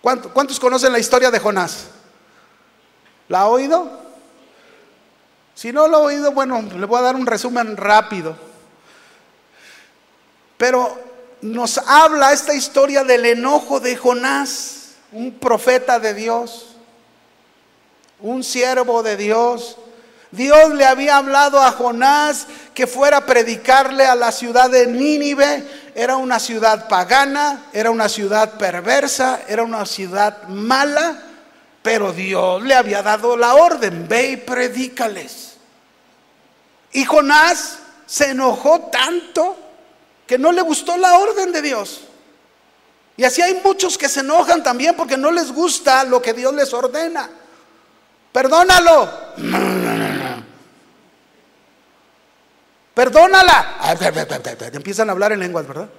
¿Cuántos conocen la historia de Jonás? ¿La ha oído? Si no lo ha oído, bueno, le voy a dar un resumen rápido. Pero nos habla esta historia del enojo de Jonás, un profeta de Dios, un siervo de Dios. Dios le había hablado a Jonás que fuera a predicarle a la ciudad de Nínive era una ciudad pagana, era una ciudad perversa, era una ciudad mala, pero Dios le había dado la orden, ve y predícales. Y Jonás se enojó tanto que no le gustó la orden de Dios. Y así hay muchos que se enojan también porque no les gusta lo que Dios les ordena. Perdónalo. Perdónala. Empiezan a hablar en lenguas, ¿verdad?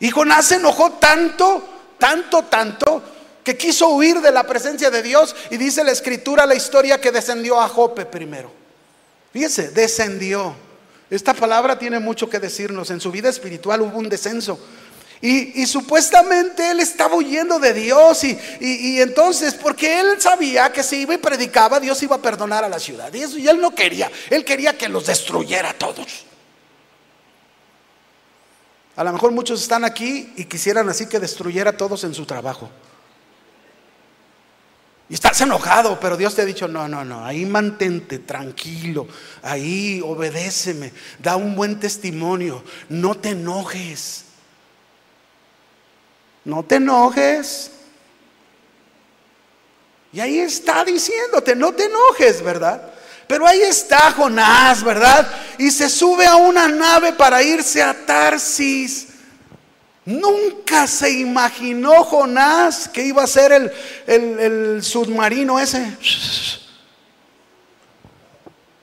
Y Jonás se enojó tanto, tanto, tanto, que quiso huir de la presencia de Dios. Y dice la escritura, la historia, que descendió a Jope primero. Fíjese, descendió. Esta palabra tiene mucho que decirnos. En su vida espiritual hubo un descenso. Y, supuestamente él estaba huyendo de Dios y, y, entonces, porque él sabía que si iba y predicaba, Dios iba a perdonar a la ciudad. Y eso y él no quería, él quería que los destruyera a todos. A lo mejor muchos están aquí y quisieran así que destruyera a todos en su trabajo. Y estás enojado, pero Dios te ha dicho, no, no, no, ahí mantente tranquilo, ahí obedéceme, da un buen testimonio, no te enojes. No te enojes. Y ahí está diciéndote, no te enojes, ¿verdad? Pero ahí está Jonás, ¿verdad? Y se sube a una nave para irse a Tarsis. Nunca se imaginó Jonás que iba a ser el, el submarino ese.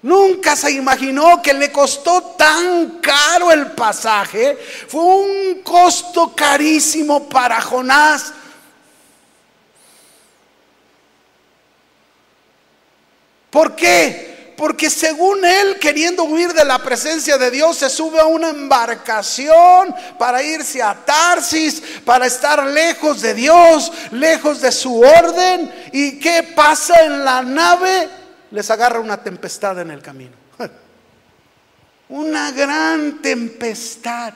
Nunca se imaginó que le costó tan caro el pasaje. Fue un costo carísimo para Jonás. ¿Por qué? Porque según él, queriendo huir de la presencia de Dios, se sube a una embarcación para irse a Tarsis, para estar lejos de Dios, lejos de su orden. ¿Y qué pasa en la nave? Les agarra una tempestad en el camino. (laughs) Una gran tempestad.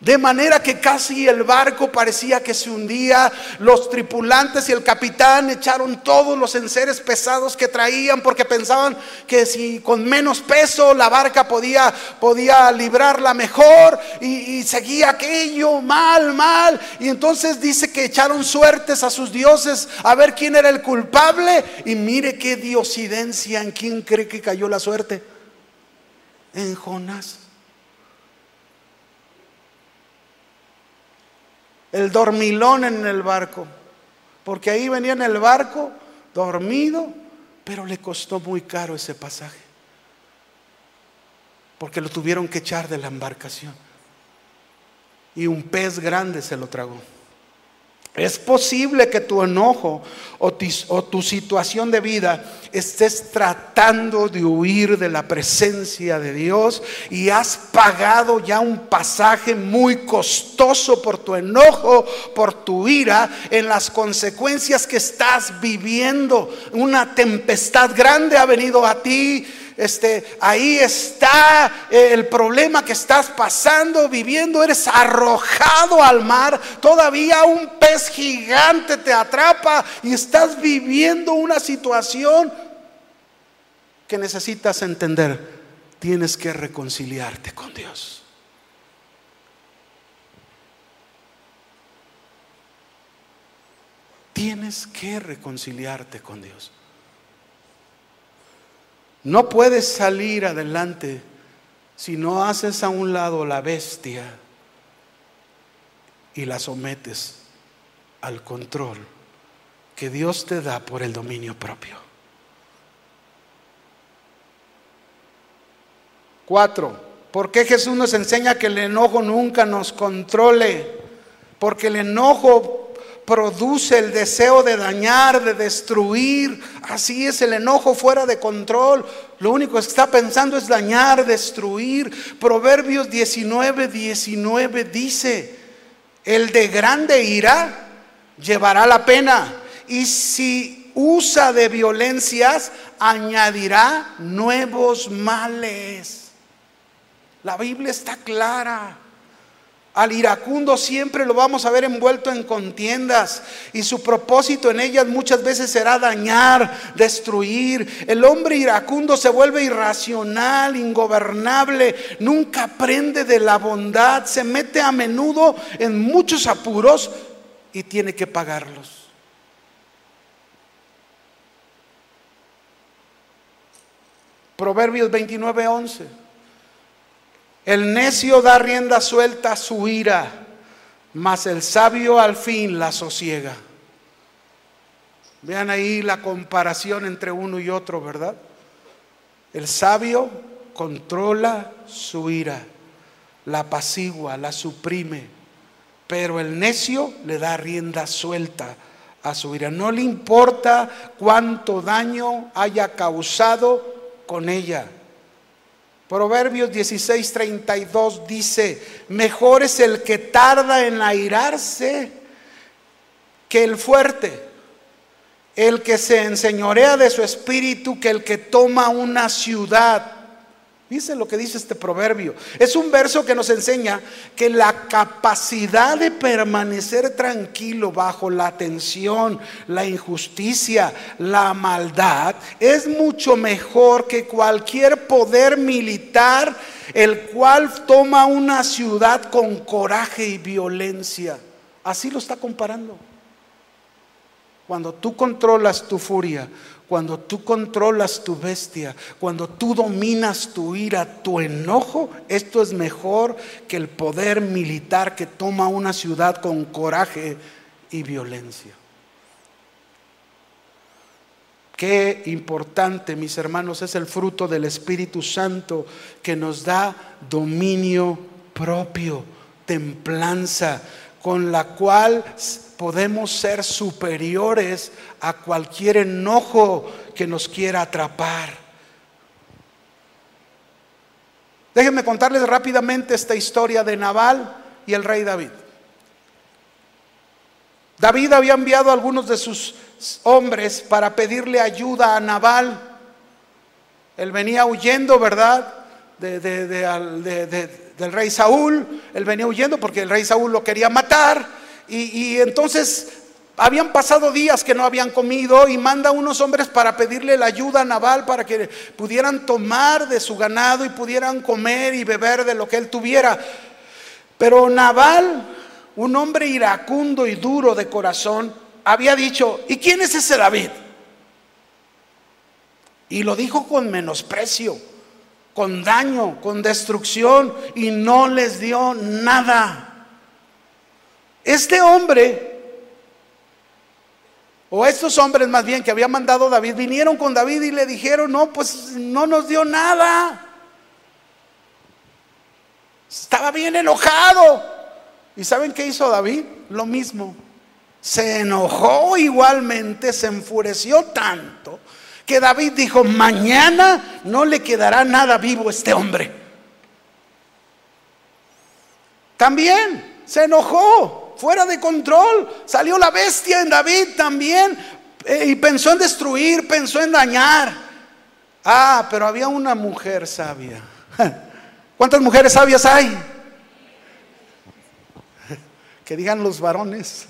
De manera que casi el barco parecía que se hundía. Los tripulantes y el capitán echaron todos los enseres pesados que traían porque pensaban que si con menos peso la barca podía, podía librarla mejor. Y, seguía aquello mal, mal. Y entonces dice que echaron suertes a sus dioses a ver quién era el culpable. Y mire qué diosidencia. ¿En quién cree que cayó la suerte? En Jonás. El dormilón en el barco, porque ahí venía en el barco dormido, pero le costó muy caro ese pasaje, porque lo tuvieron que echar de la embarcación y un pez grande se lo tragó. Es posible que tu enojo o, tu situación de vida estés tratando de huir de la presencia de Dios y has pagado ya un pasaje muy costoso por tu enojo, por tu ira, en las consecuencias que estás viviendo. Una tempestad grande ha venido a ti este, ahí está eh, el problema que estás pasando, viviendo, eres arrojado al mar, todavía un pez gigante te atrapa y estás viviendo una situación que necesitas entender. Tienes que reconciliarte con Dios. Tienes que reconciliarte con Dios. No puedes salir adelante si no haces a un lado la bestia y la sometes al control que Dios te da por el dominio propio. Cuatro, ¿por qué Jesús nos enseña que el enojo nunca nos controle? Porque el enojo produce el deseo de dañar, de destruir. Así es el enojo fuera de control. Lo único que está pensando es dañar, destruir. Proverbios 19, 19 dice, el de grande ira llevará la pena. Y si usa de violencias, añadirá nuevos males. La Biblia está clara. Al iracundo siempre lo vamos a ver envuelto en contiendas y su propósito en ellas muchas veces será dañar, destruir. El hombre iracundo se vuelve irracional, ingobernable, nunca aprende de la bondad, se mete a menudo en muchos apuros y tiene que pagarlos. Proverbios 29, 11. El necio da rienda suelta a su ira, mas el sabio al fin la sosiega. Vean ahí la comparación entre uno y otro, ¿verdad? El sabio controla su ira, la apacigua, la suprime, pero el necio le da rienda suelta a su ira. No le importa cuánto daño haya causado con ella. Proverbios 16, 32 dice, mejor es el que tarda en airarse que el fuerte, el que se enseñorea de su espíritu que el que toma una ciudad. Dice lo que dice este proverbio. Es un verso que nos enseña que la capacidad de permanecer tranquilo bajo la tensión, la injusticia, la maldad, es mucho mejor que cualquier poder militar el cual toma una ciudad con coraje y violencia. Así lo está comparando. Cuando tú controlas tu furia, cuando tú controlas tu bestia, cuando tú dominas tu ira, tu enojo, esto es mejor que el poder militar que toma una ciudad con coraje y violencia. Qué importante, mis hermanos, es el fruto del Espíritu Santo que nos da dominio propio, templanza, con la cual podemos ser superiores a cualquier enojo que nos quiera atrapar. Déjenme contarles rápidamente esta historia de Nabal y el rey David. David había enviado a algunos de sus hombres para pedirle ayuda a Nabal. Él venía huyendo, ¿verdad? del rey Saúl. Él venía huyendo porque el rey Saúl lo quería matar. Y, entonces habían pasado días que no habían comido y manda unos hombres para pedirle la ayuda a Nabal para que pudieran tomar de su ganado y pudieran comer y beber de lo que él tuviera. Pero Nabal, un hombre iracundo y duro de corazón, había dicho, ¿y quién es ese David? Y lo dijo con menosprecio, con daño, con destrucción y no les dio nada. Este hombre, o estos hombres más bien que había mandado David, vinieron con David y le dijeron, no, pues no nos dio nada. Estaba bien enojado. ¿Y saben qué hizo David? Lo mismo. Se enojó igualmente, se enfureció tanto, que David dijo, mañana no le quedará nada vivo a este hombre. También se enojó fuera de control. Salió la bestia en David también eh, y pensó en destruir, pensó en dañar. Ah, pero había una mujer sabia. (laughs) ¿Cuántas mujeres sabias hay? (laughs) Que digan los varones.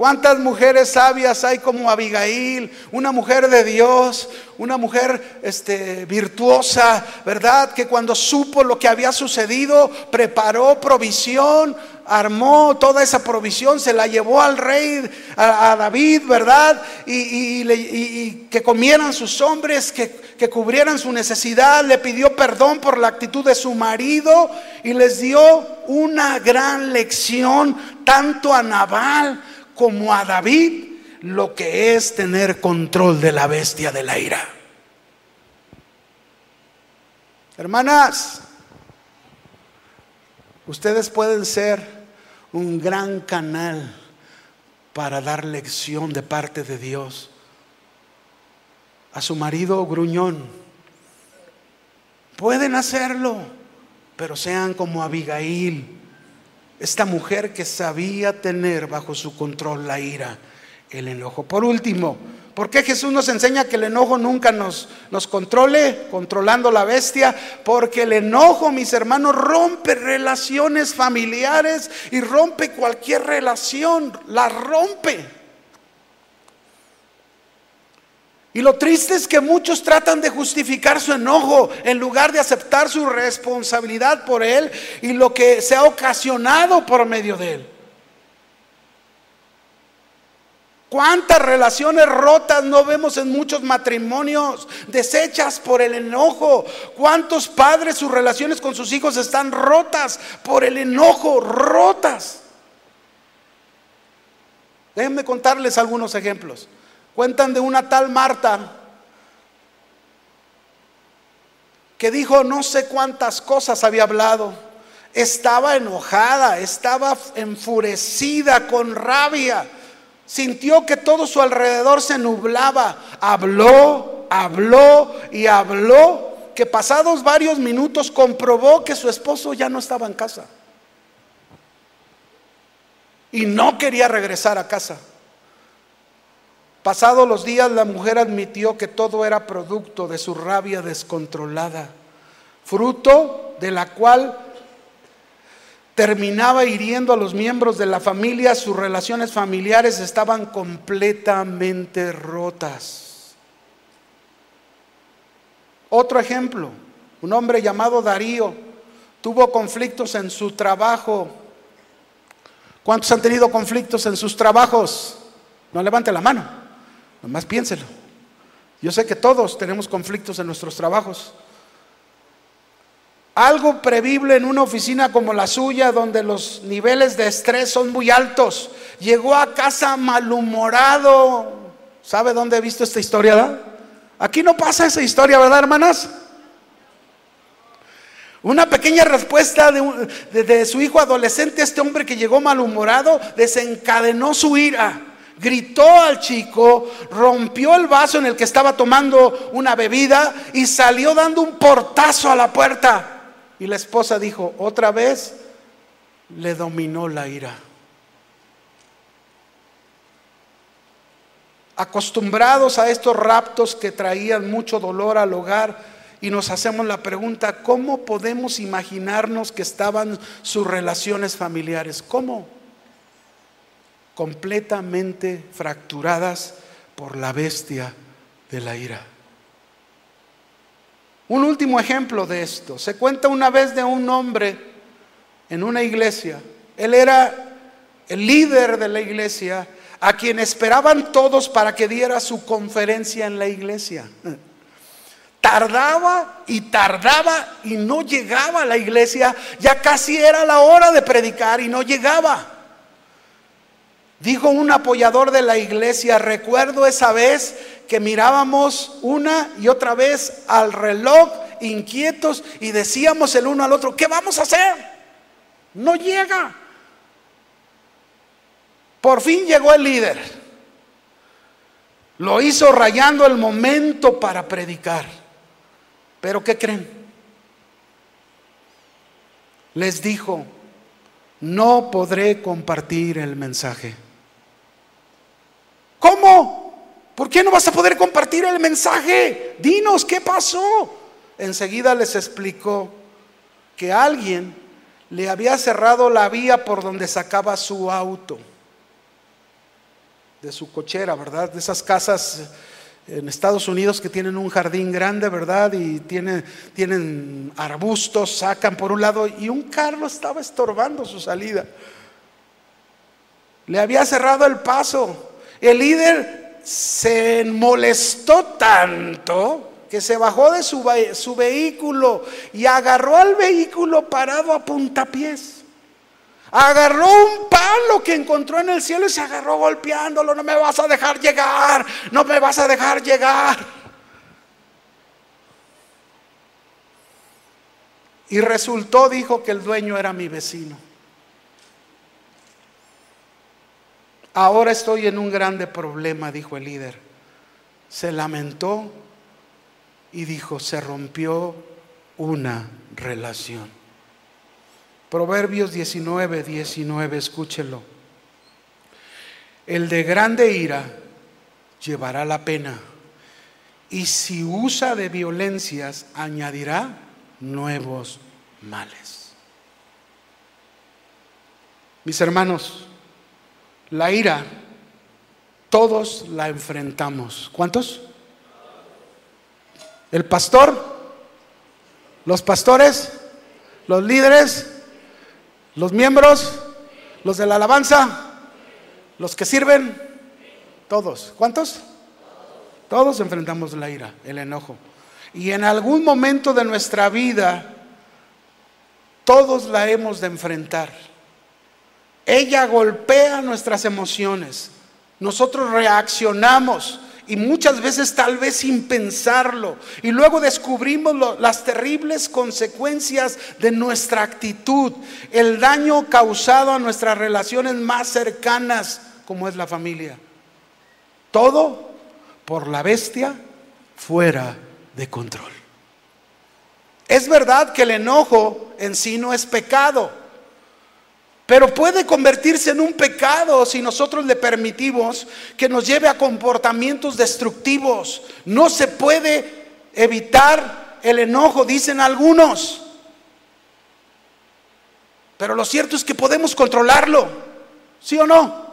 ¿Cuántas mujeres sabias hay como Abigail? Una mujer de Dios, una mujer este, virtuosa, ¿verdad? Que cuando supo lo que había sucedido, preparó provisión, armó toda esa provisión, se la llevó al rey, a, David, ¿verdad? Y, que comieran sus hombres, que, que cubrieran su necesidad, le pidió perdón por la actitud de su marido y les dio una gran lección tanto a Nabal como a David lo que es tener control de la bestia de la ira. Hermanas, ustedes pueden ser un gran canal para dar lección de parte de Dios a su marido gruñón. Pueden hacerlo, pero sean como Abigail, esta mujer que sabía tener bajo su control la ira, el enojo. Por último, ¿Por qué Jesús nos enseña que el enojo nunca nos, nos controle, controlando la bestia? Porque el enojo, mis hermanos, rompe relaciones familiares y rompe cualquier relación, la rompe. Y lo triste es que muchos tratan de justificar su enojo en lugar de aceptar su responsabilidad por él y lo que se ha ocasionado por medio de él. ¿Cuántas relaciones rotas no vemos en muchos matrimonios deshechas por el enojo? ¿Cuántos padres sus relaciones con sus hijos están rotas por el enojo, rotas? Déjenme contarles algunos ejemplos. Cuentan de una tal Marta que dijo no sé cuántas cosas había hablado. Estaba enojada, estaba enfurecida, con rabia Sintió que todo su alrededor se nublaba. Habló, habló y habló que pasados varios minutos comprobó que su esposo ya no estaba en casa. Y no quería regresar a casa. Pasados los días la mujer admitió que todo era producto de su rabia descontrolada, fruto de la cual terminaba hiriendo a los miembros de la familia, sus relaciones familiares estaban completamente rotas. Otro ejemplo, un hombre llamado Darío tuvo conflictos en su trabajo. ¿Cuántos han tenido conflictos en sus trabajos? No levante la mano, nomás piénselo. Yo sé que todos tenemos conflictos en nuestros trabajos. Algo previble en una oficina como la suya, donde los niveles de estrés son muy altos. Llegó a casa malhumorado. ¿Sabe dónde he visto esta historia? Aquí no pasa esa historia, ¿verdad, hermanas? Una pequeña respuesta de, su hijo adolescente, este hombre que llegó malhumorado, desencadenó su ira. Gritó al chico, rompió el vaso en el que estaba tomando una bebida y salió dando un portazo a la puerta. Y la esposa dijo, otra vez le dominó la ira. Acostumbrados a estos raptos que traían mucho dolor al hogar, y nos hacemos la pregunta, ¿cómo podemos imaginarnos que estaban sus relaciones familiares? ¿Cómo? Completamente fracturadas por la bestia de la ira. Un último ejemplo de esto. Se cuenta una vez de un hombre en una iglesia. Él era el líder de la iglesia a quien esperaban todos para que diera su conferencia en la iglesia. Tardaba y tardaba y no llegaba a la iglesia. Ya casi era la hora de predicar y no llegaba. Dijo un apoyador de la iglesia, recuerdo esa vez que mirábamos una y otra vez al reloj inquietos y decíamos el uno al otro, ¿qué vamos a hacer? No llega. Por fin llegó el líder. Lo hizo rayando el momento para predicar. Pero ¿qué creen? Les dijo, no podré compartir el mensaje. ¿Cómo? ¿Por qué no vas a poder compartir el mensaje? Dinos, ¿qué pasó? Enseguida les explicó que alguien le había cerrado la vía por donde sacaba su auto, de su cochera, ¿verdad? De esas casas en Estados Unidos que tienen un jardín grande, ¿verdad? Y tienen, tienen arbustos, sacan por un lado, y un carro estaba estorbando su salida. Le había cerrado el paso. El líder se molestó tanto que se bajó de su, su vehículo y agarró al vehículo parado a puntapiés. Agarró un palo que encontró en el cielo y se agarró golpeándolo. No me vas a dejar llegar, no me vas a dejar llegar. Y resultó, dijo, que el dueño era mi vecino. Ahora estoy en un grande problema, dijo el líder. Se lamentó y dijo, se rompió una relación. Proverbios 19, 19, escúchelo. El de grande ira llevará la pena y si usa de violencias añadirá nuevos males. Mis hermanos, la ira todos la enfrentamos. ¿Cuántos? El pastor, los pastores, los líderes, los miembros, los de la alabanza, los que sirven, todos. ¿Cuántos? Todos enfrentamos la ira, el enojo. Y en algún momento de nuestra vida, todos la hemos de enfrentar. Ella golpea nuestras emociones. Nosotros reaccionamos y muchas veces tal vez sin pensarlo. Y luego descubrimos las terribles consecuencias de nuestra actitud, el daño causado a nuestras relaciones más cercanas, como es la familia. Todo por la bestia fuera de control. Es verdad que el enojo en sí no es pecado. Pero puede convertirse en un pecado si nosotros le permitimos que nos lleve a comportamientos destructivos. No se puede evitar el enojo, dicen algunos. Pero lo cierto es que podemos controlarlo. ¿Sí o no?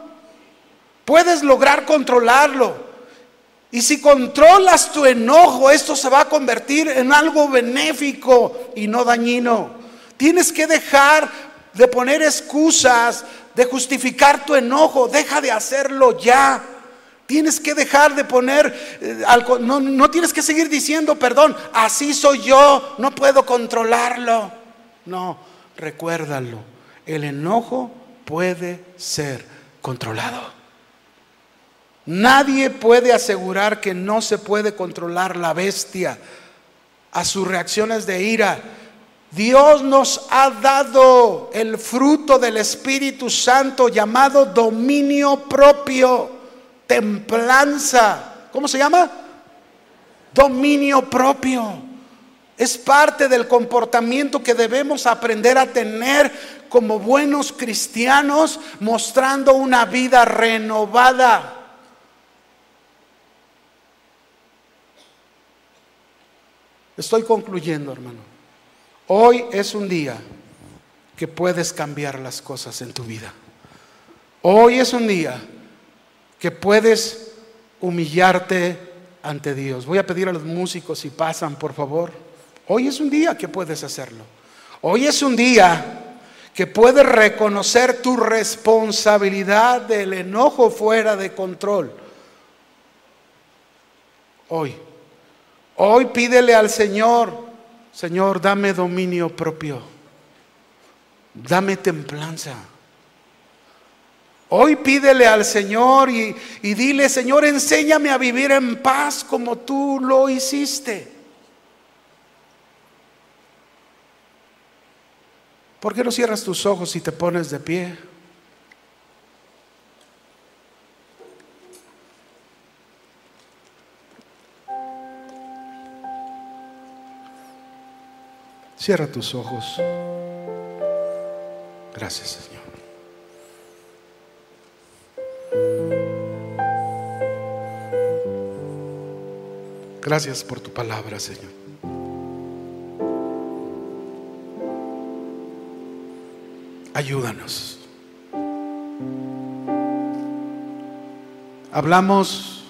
Puedes lograr controlarlo. Y si controlas tu enojo, esto se va a convertir en algo benéfico y no dañino. Tienes que dejar de poner excusas, de justificar tu enojo. Deja de hacerlo ya. Tienes que dejar de poner, eh, no, no tienes que seguir diciendo, perdón, así soy yo, no puedo controlarlo. No, recuérdalo, el enojo puede ser controlado. Nadie puede asegurar que no se puede controlar la bestia a sus reacciones de ira Dios nos ha dado el fruto del Espíritu Santo llamado dominio propio, templanza. ¿Cómo se llama? Dominio propio. Es parte del comportamiento que debemos aprender a tener como buenos cristianos, mostrando una vida renovada. Estoy concluyendo, hermano. Hoy es un día que puedes cambiar las cosas en tu vida. Hoy es un día que puedes humillarte ante Dios. Voy a pedir a los músicos si pasan, por favor. Hoy es un día que puedes hacerlo. Hoy es un día que puedes reconocer tu responsabilidad del enojo fuera de control. Hoy. Hoy pídele al Señor Señor, dame dominio propio. Dame templanza. Hoy pídele al Señor y, dile, Señor, enséñame a vivir en paz como tú lo hiciste. ¿Por qué no cierras tus ojos y te pones de pie? Cierra tus ojos. Gracias, Señor. Gracias por tu palabra, Señor. Ayúdanos. Hablamos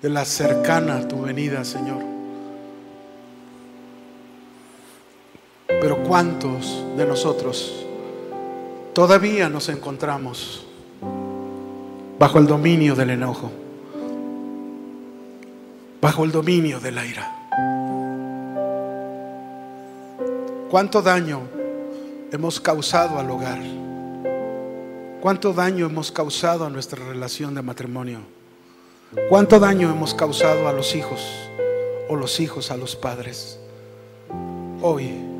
de la cercana tu venida, Señor. ¿Cuántos de nosotros todavía nos encontramos bajo el dominio del enojo, bajo el dominio de la ira. ¿Cuánto daño hemos causado al hogar? ¿Cuánto daño hemos causado a nuestra relación de matrimonio? ¿Cuánto daño hemos causado a los hijos o los hijos a los padres? Hoy,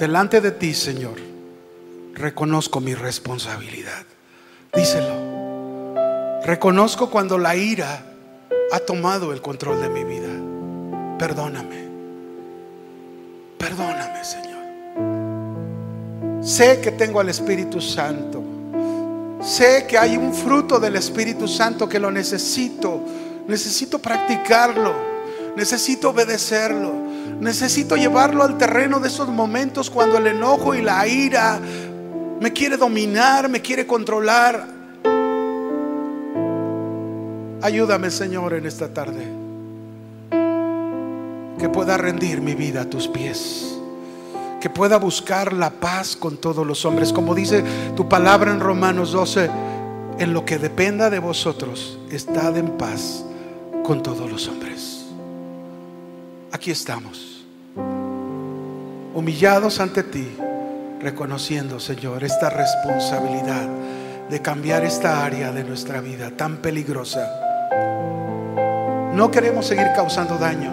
delante de ti, Señor, reconozco mi responsabilidad. Díselo. Reconozco cuando la ira ha tomado el control de mi vida. Perdóname. Perdóname, Señor. Sé que tengo al Espíritu Santo. Sé que hay un fruto del Espíritu Santo que lo necesito. Necesito practicarlo. Necesito obedecerlo. Necesito llevarlo al terreno de esos momentos cuando el enojo y la ira me quiere dominar, me quiere controlar. Ayúdame, Señor, en esta tarde. Que pueda rendir mi vida a tus pies. Que pueda buscar la paz con todos los hombres. Como dice tu palabra en Romanos 12, en lo que dependa de vosotros, estad en paz con todos los hombres. Aquí estamos, humillados ante ti reconociendo, Señor, esta responsabilidad de cambiar esta área de nuestra vida tan peligrosa. No queremos seguir causando daño.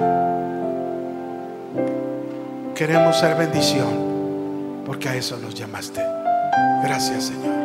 Queremos ser bendición, porque a eso nos llamaste. Gracias, Señor.